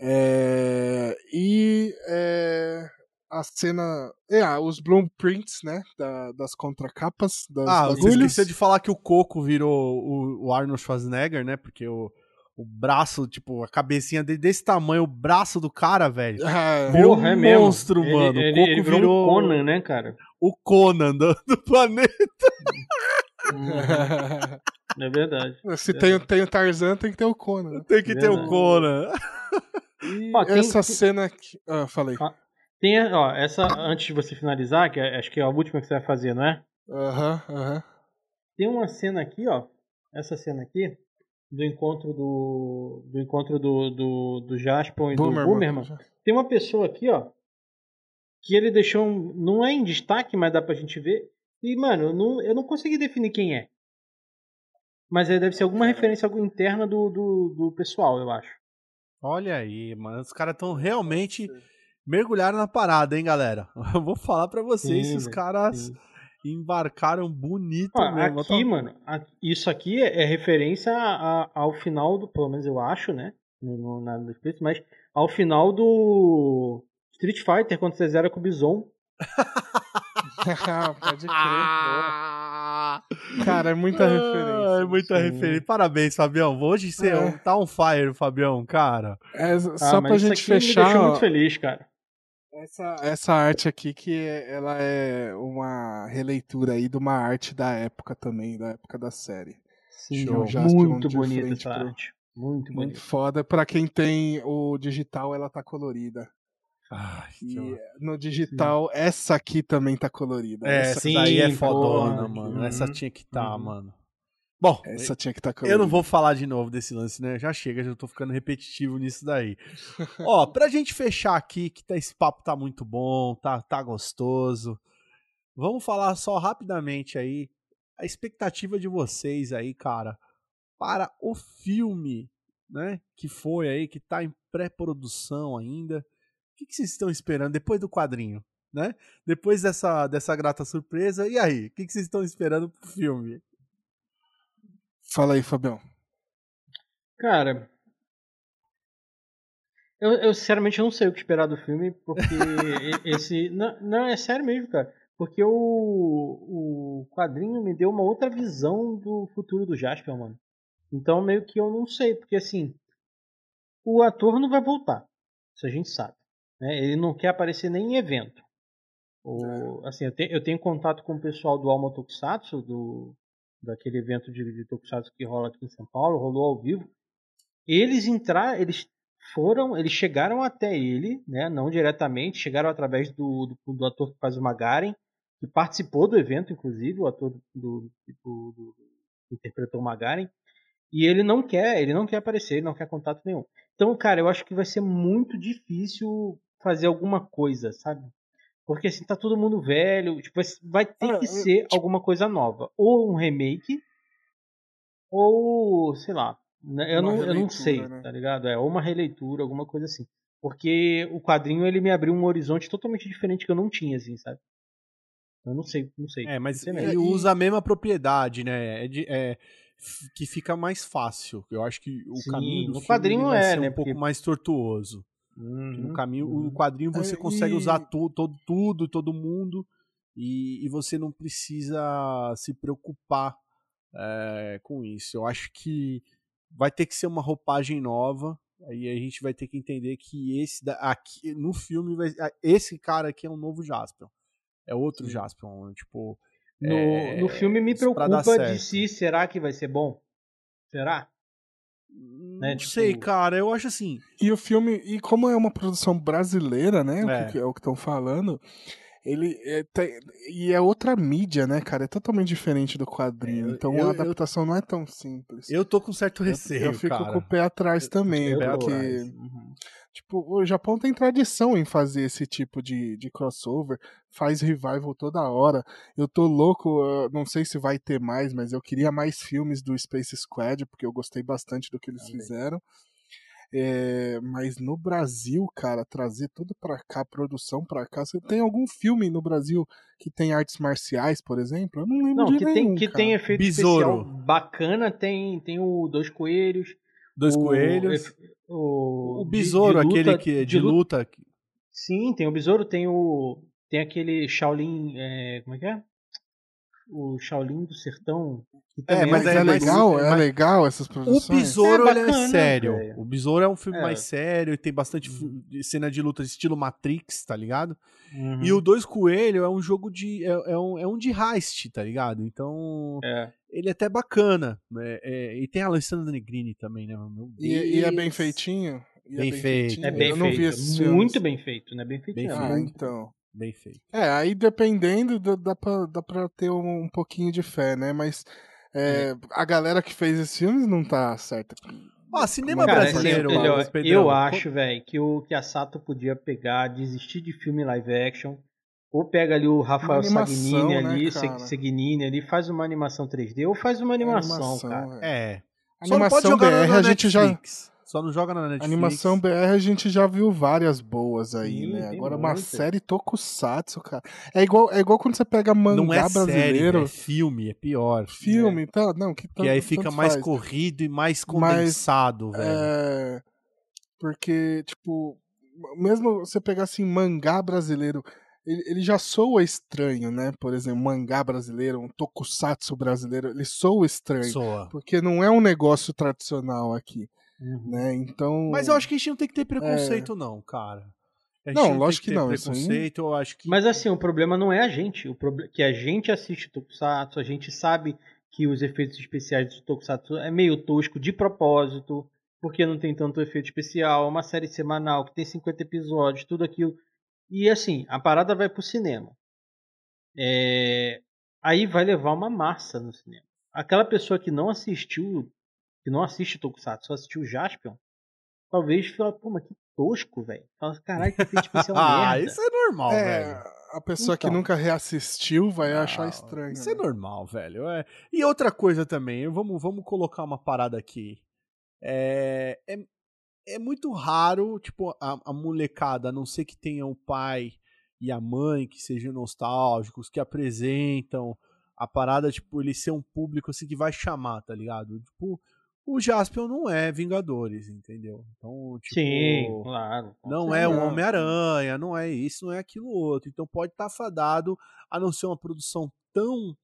É... E é a cena. É, ah, os blueprints, né? Da, das contracapas. Das ah, você esqueceu de falar que o Coco virou o, o Arnold Schwarzenegger, né? Porque o, o braço, tipo, a cabecinha dele desse tamanho, o braço do cara, velho. Ah, virou um é monstro, mesmo. mano. Ele, o Coco ele virou, virou o Conan, né, cara? O Conan do, do planeta. é verdade. Se é tem, tem o Tarzan, tem que ter o Conan. Tem que é ter o Conan. E Ó, essa tem... cena aqui. Ah, falei. Ah, tem, ó, essa, antes de você finalizar, que é, acho que é a última que você vai fazer, não é? Aham, uhum, aham. Uhum. Tem uma cena aqui, ó. Essa cena aqui, do encontro do. Do encontro do, do, do Jasper e do Boomerman. Tem uma pessoa aqui, ó. Que ele deixou. Um, não é em destaque, mas dá pra gente ver. E, mano, eu não, eu não consegui definir quem é. Mas deve ser alguma referência interna do, do, do pessoal, eu acho. Olha aí, mano. Os caras estão realmente mergulharam na parada, hein, galera? Eu vou falar para vocês sim, os caras sim. embarcaram bonito ah, mesmo. Aqui, tô... mano, isso aqui é, é referência a, ao final do, pelo menos eu acho, né? No, no, na Netflix, mas ao final do Street Fighter, quando você zera com o Bison. Pode crer. Cara, é muita referência. É muita sim. referência. Parabéns, Fabião. Hoje você é. tá on fire, Fabião, cara. É, só ah, pra gente fechar. Me deixou muito feliz, cara. Essa, essa arte aqui que ela é uma releitura aí de uma arte da época também, da época da série. Sim, muito bonita essa pro... arte. Muito, muito foda. Pra quem tem o digital, ela tá colorida. Ai, e no digital, sim. essa aqui também tá colorida. É, essa sim, daí é fodona, mano. Uhum, essa tinha que estar, tá, uhum. mano. Bom, essa tinha que estar tá Eu não vou falar de novo desse lance, né? Já chega, já tô ficando repetitivo nisso daí. Ó, pra gente fechar aqui, que tá, esse papo tá muito bom, tá, tá gostoso. Vamos falar só rapidamente aí a expectativa de vocês aí, cara, para o filme, né? Que foi aí, que tá em pré-produção ainda. O que, que vocês estão esperando depois do quadrinho, né? Depois dessa, dessa grata surpresa, e aí? O que, que vocês estão esperando pro filme? Fala aí, Fabião. Cara, eu, eu sinceramente não sei o que esperar do filme, porque esse. Não, não, é sério mesmo, cara. Porque o, o quadrinho me deu uma outra visão do futuro do Jasper, mano. Então meio que eu não sei, porque assim. O ator não vai voltar. Isso a gente sabe. Né? Ele não quer aparecer nem em evento. O, assim, eu, te, eu tenho contato com o pessoal do Alma Tokusatsu, do, daquele evento de, de Tokusatsu que rola aqui em São Paulo, rolou ao vivo. Eles entraram, eles foram, eles chegaram até ele, né, não diretamente, chegaram através do, do, do ator que faz o Magaren, que participou do evento, inclusive, o ator do, do, que interpretou o Magaren, e ele não quer, ele não quer aparecer, ele não quer contato nenhum. Então, cara, eu acho que vai ser muito difícil fazer alguma coisa, sabe? Porque assim, tá todo mundo velho, tipo, vai ter que ser tipo alguma coisa nova. Ou um remake, ou, sei lá, né, eu, não, eu não sei, né? tá ligado? É, ou uma releitura, alguma coisa assim. Porque o quadrinho, ele me abriu um horizonte totalmente diferente que eu não tinha, assim, sabe? Eu não sei, não sei. É, mas ele usa a mesma propriedade, né? É, de, é, que fica mais fácil. Eu acho que o Sim, caminho do no quadrinho é, né? um pouco mais tortuoso. Uhum, no caminho, uhum. o quadrinho você é, consegue e... usar tu, todo, tudo, todo mundo, e, e, você não precisa se preocupar é, com isso. Eu acho que vai ter que ser uma roupagem nova. Aí a gente vai ter que entender que esse aqui no filme vai, esse cara aqui é um novo Jasper. É outro Sim. Jasper, tipo no, é, no filme me preocupa de si, será que vai ser bom? Será? Não né? tipo... sei, cara, eu acho assim. E o filme, e como é uma produção brasileira, né? É. O que, é o que estão falando, ele é, tem, e é outra mídia, né, cara? É totalmente diferente do quadrinho. Então eu, a adaptação eu, não é tão simples. Eu tô com certo receio. Eu, eu fico cara. com o pé atrás também, porque. Uhum. Tipo, o Japão tem tradição em fazer esse tipo de, de crossover, faz revival toda hora. Eu tô louco, não sei se vai ter mais, mas eu queria mais filmes do Space Squad, porque eu gostei bastante do que eles Amém. fizeram. É, mas no Brasil, cara, trazer tudo pra cá, produção pra cá. Você tem algum filme no Brasil que tem artes marciais, por exemplo? Eu não lembro não, de que nenhum, tem Que tem efeito Besouro. especial bacana, tem, tem o Dois Coelhos. Dois o, Coelhos. O, o Besouro, de, de luta, aquele que é de, de luta. luta. Sim, tem o Besouro, tem o. Tem aquele Shaolin. É, como é que é? O Shaolin do Sertão. É, mas é, é legal, é, legal essas produções. O Besouro é, bacana, é sério. O Besouro é um filme é. mais sério, tem bastante uhum. cena de luta estilo Matrix, tá ligado? Uhum. E o Dois Coelho é um jogo de. É, é, um, é um de heist, tá ligado? Então. É. Ele é até bacana. Né? É, e tem a Alessandra Negrini também, né? E, e, é bem feitinho? E bem, bem feito. Feitinho? É bem Eu feito. Não vi esse Muito bem feito, né? Bem feito. Bem feito. Ah, então. Bem feito. É, aí dependendo, dá pra, dá pra ter um, um pouquinho de fé, né? Mas é, a galera que fez esses filmes não tá certa. Ó, cinema Cara, brasileiro. Assim, eu, eu, eu acho, velho, que o que a Sato podia pegar, desistir de filme live action, ou pega ali o Rafael Sagnini né, ali, Sagnini ali, faz uma animação 3D, ou faz uma animação, animação cara. É. é. Animação BR a gente já só não joga na Netflix. Animação BR a gente já viu várias boas aí, Sim, né? Agora uma série Tokusatsu, cara. É igual, é igual quando você pega mangá não é brasileiro. Série, é filme, é pior. Filme, é. tá? Não, que tanto, aí fica mais faz. corrido e mais condensado, Mas, velho. É. Porque, tipo, mesmo você pegar assim, mangá brasileiro, ele, ele, já soa estranho, né? Por exemplo, mangá brasileiro, um tokusatsu brasileiro, ele soa estranho. Soa. Porque não é um negócio tradicional aqui. Uhum. Né? Então. Mas eu acho que a gente não tem que ter preconceito, é... não, cara. Não, lógico que, que não. Preconceito, eu acho que... Mas assim, o problema não é a gente. O problema que a gente assiste Tokusatsu, a gente sabe que os efeitos especiais do Tokusatsu é meio tosco de propósito, porque não tem tanto efeito especial, é uma série semanal que tem 50 episódios, tudo aquilo. E assim, a parada vai pro cinema. É... Aí vai levar uma massa no cinema. Aquela pessoa que não assistiu que não assiste Tokusatsu, só assistiu Jaspion, talvez fala, pô, mas que tosco, velho. Fala, caralho, que efeito especial ah, merda. isso é normal, é, velho. A pessoa então, que nunca reassistiu vai não, achar estranho. Isso é né? é normal, velho. É... E outra coisa também, vamos, vamos colocar uma parada aqui. É, é, é muito raro, tipo, a, a molecada, a não ser que tenha o pai e a mãe que sejam nostálgicos, que apresentam a parada, tipo, ele ser um público assim que vai chamar, tá ligado? Tipo, o Jaspion não é Vingadores, entendeu? Então, tipo, Sim, claro. Não é o Homem-Aranha, não é isso, não é aquilo outro. Então pode estar tá fadado a não ser uma produção tão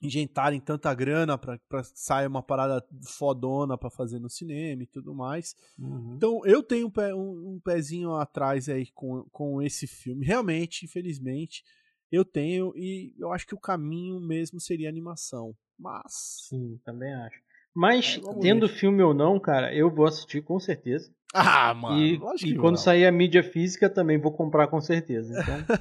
injetarem tanta grana para sair uma parada fodona para fazer no cinema e tudo mais. Uhum. Então eu tenho um, pé, um, um, pezinho atrás aí com, com esse filme. Realmente, infelizmente, eu tenho e eu acho que o caminho mesmo seria animação. Mas. Sim, também acho. Mas, é, tendo ver. filme ou não, cara, eu vou assistir com certeza. Ah, mano. E, e quando sair a mídia física também vou comprar com certeza. Então...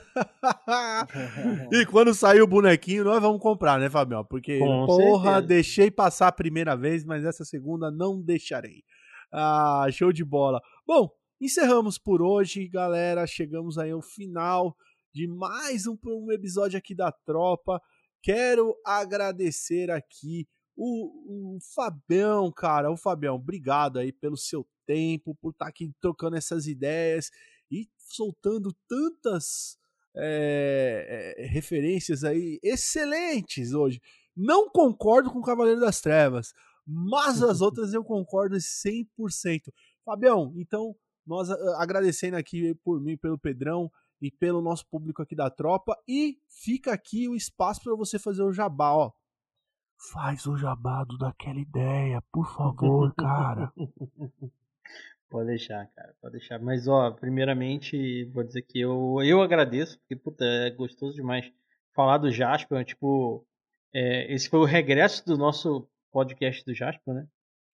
e quando sair o bonequinho, nós vamos comprar, né, Fabião? Porque, com porra, certeza. deixei passar a primeira vez, mas essa segunda não deixarei. Ah, show de bola. Bom, encerramos por hoje, galera. Chegamos aí ao final de mais um, um episódio aqui da Tropa. Quero agradecer aqui o, o Fabião, cara. O Fabião, obrigado aí pelo seu tempo, por estar tá aqui trocando essas ideias e soltando tantas é, é, referências aí excelentes hoje. Não concordo com o Cavaleiro das Trevas, mas as outras eu concordo 100%. Fabião, então, nós agradecendo aqui por mim, pelo Pedrão e pelo nosso público aqui da tropa, e fica aqui o espaço para você fazer o jabá, ó. Faz o jabado daquela ideia, por favor, cara. Pode deixar, cara, pode deixar. Mas, ó, primeiramente, vou dizer que eu, eu agradeço, porque, puta, é gostoso demais falar do Jasper. Tipo, é, esse foi o regresso do nosso podcast do Jasper, né?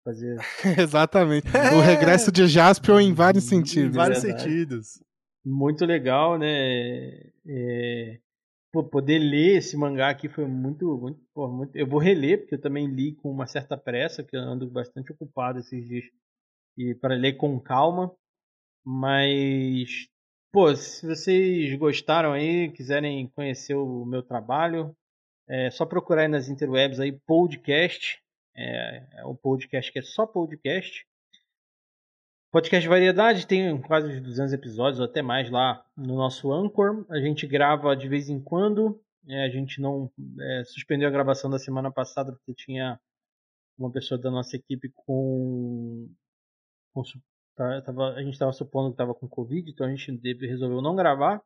Fazer... Exatamente. É. O regresso de Jasper em vários sentidos. Em vários sentidos. Muito legal, né? É... Pô, poder ler esse mangá aqui foi muito, muito, pô, muito. Eu vou reler, porque eu também li com uma certa pressa, que eu ando bastante ocupado esses dias e para ler com calma. Mas, pô, se vocês gostaram aí, quiserem conhecer o meu trabalho, é só procurar aí nas interwebs aí podcast. É, é um podcast que é só podcast. Podcast de variedade tem quase 200 episódios ou até mais lá no nosso Anchor. A gente grava de vez em quando. É, a gente não é, suspendeu a gravação da semana passada porque tinha uma pessoa da nossa equipe com Tá, tava, a gente estava supondo que estava com Covid, então a gente resolveu não gravar.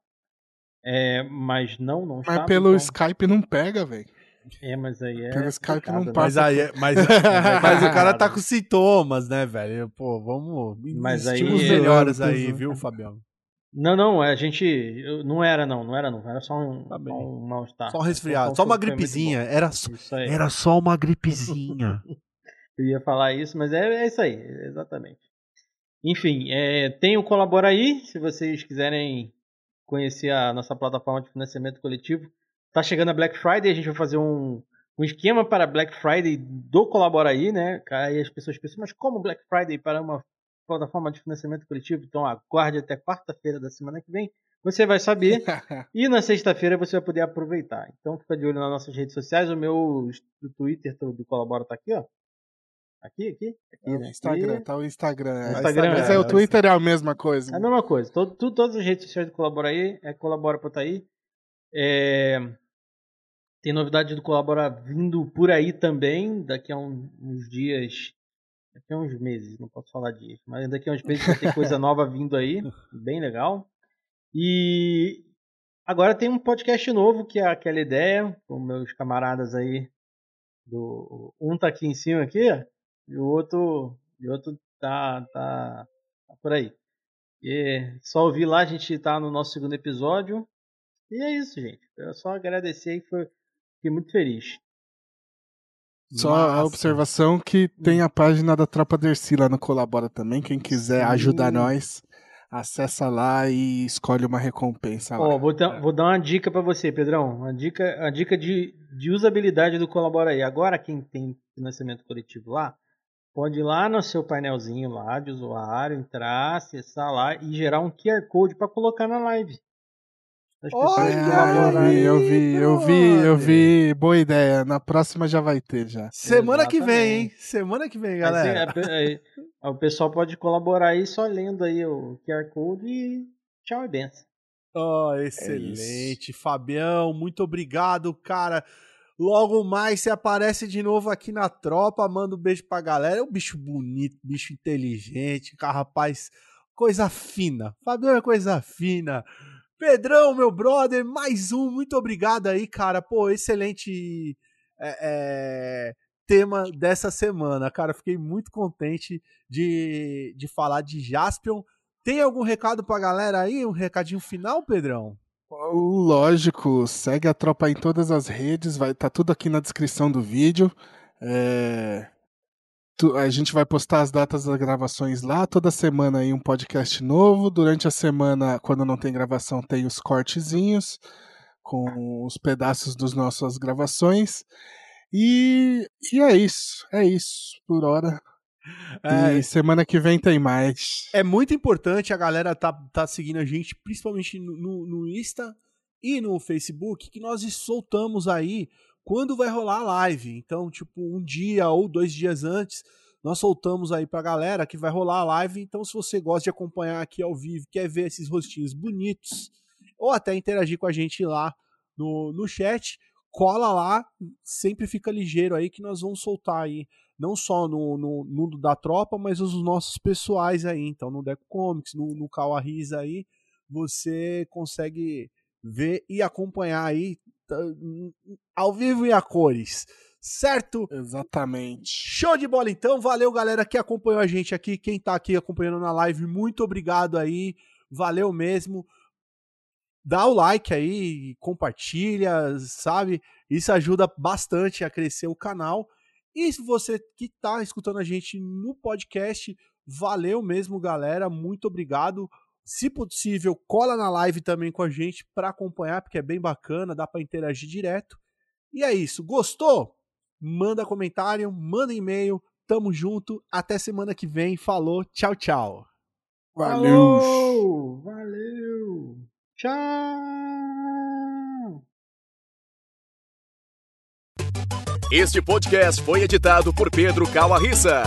É, mas não, não Mas pelo então... Skype não pega, velho. É, mas aí é. Pelo Skype não né? passa. Mas, aí, é, mas, mas o cara tá com sintomas, né, velho? Pô, vamos. Mas aí. melhores aí, viu, Fabião? Não, não, a gente. Não era, não, não era, não. Era só um, tá um mal-estar. Só um resfriado, só uma gripezinha. Era, só, era só uma gripezinha. Eu ia falar isso, mas é, é isso aí, exatamente. Enfim, é, tem o Colabora aí, se vocês quiserem conhecer a nossa plataforma de financiamento coletivo. Tá chegando a Black Friday, a gente vai fazer um, um esquema para Black Friday do Colabora aí, né? Aí as pessoas pensam, mas como Black Friday para uma plataforma de financiamento coletivo? Então aguarde até quarta-feira da semana que vem, você vai saber. e na sexta-feira você vai poder aproveitar. Então fica de olho nas nossas redes sociais, o meu o Twitter do Colabora tá aqui, ó. Aqui, aqui? aqui é, né? Instagram, tá o Instagram. É. Instagram, Mas é, o Twitter é a mesma coisa. É a mesma coisa. Todo, tudo, todas as redes sociais do Colabora aí, é Colabora pra tá aí. É... Tem novidade do Colabora vindo por aí também, daqui a um, uns dias, daqui a uns meses, não posso falar disso, mas daqui a uns meses vai ter coisa nova vindo aí, bem legal. E agora tem um podcast novo, que é aquela ideia, com meus camaradas aí, do um tá aqui em cima aqui, e o outro, e o outro tá, tá, tá por aí. E só ouvir lá, a gente tá no nosso segundo episódio. E é isso, gente. Eu só agradecer foi, fiquei muito feliz. Só Massa. a observação que tem a página da Tropa Dercy lá no Colabora também. Quem quiser Sim. ajudar nós, acessa lá e escolhe uma recompensa lá. Oh, vou, dar, vou dar uma dica para você, Pedrão. Uma dica, uma dica de, de usabilidade do Colabora aí. Agora quem tem financiamento coletivo lá, pode ir lá no seu painelzinho lá de usuário, entrar, acessar lá e gerar um QR Code para colocar na live. Olha, eu vi, eu vi, eu vi, eu vi, boa ideia. Na próxima já vai ter já. Semana Exatamente. que vem, hein? Semana que vem, galera. Assim, é, é, o pessoal pode colaborar aí só lendo aí o QR Code e tchau e benção. Oh, excelente, é Fabião, muito obrigado, cara. Logo mais você aparece de novo aqui na tropa, manda um beijo pra galera. É um bicho bonito, bicho inteligente, cara, rapaz, coisa fina. Fabiano é coisa fina. Pedrão, meu brother, mais um, muito obrigado aí, cara. Pô, excelente é, é, tema dessa semana, cara. Fiquei muito contente de, de falar de Jaspion. Tem algum recado pra galera aí? Um recadinho final, Pedrão? Lógico, segue a tropa em todas as redes, vai tá tudo aqui na descrição do vídeo. É, a gente vai postar as datas das gravações lá, toda semana aí um podcast novo. Durante a semana, quando não tem gravação, tem os cortezinhos com os pedaços das nossas gravações. E, e é isso, é isso por hora. É, e semana que vem tem mais. É muito importante a galera tá, tá seguindo a gente, principalmente no, no Insta e no Facebook, que nós soltamos aí quando vai rolar a live. Então, tipo, um dia ou dois dias antes, nós soltamos aí pra galera que vai rolar a live. Então, se você gosta de acompanhar aqui ao vivo, quer ver esses rostinhos bonitos, ou até interagir com a gente lá no, no chat, cola lá, sempre fica ligeiro aí que nós vamos soltar aí não só no, no mundo da tropa, mas os nossos pessoais aí. Então, no Deco Comics, no, no aí, você consegue ver e acompanhar aí ao vivo e a cores. Certo? Exatamente. Show de bola então. Valeu, galera que acompanhou a gente aqui. Quem tá aqui acompanhando na live, muito obrigado aí. Valeu mesmo. Dá o like aí, compartilha, sabe? Isso ajuda bastante a crescer o canal. E se você que está escutando a gente no podcast, valeu mesmo, galera. Muito obrigado. Se possível, cola na live também com a gente para acompanhar, porque é bem bacana, dá para interagir direto. E é isso. Gostou? Manda comentário, manda e-mail. Tamo junto. Até semana que vem. Falou. Tchau, tchau. Valeu. Valeu. Tchau. Este podcast foi editado por Pedro Calarissa.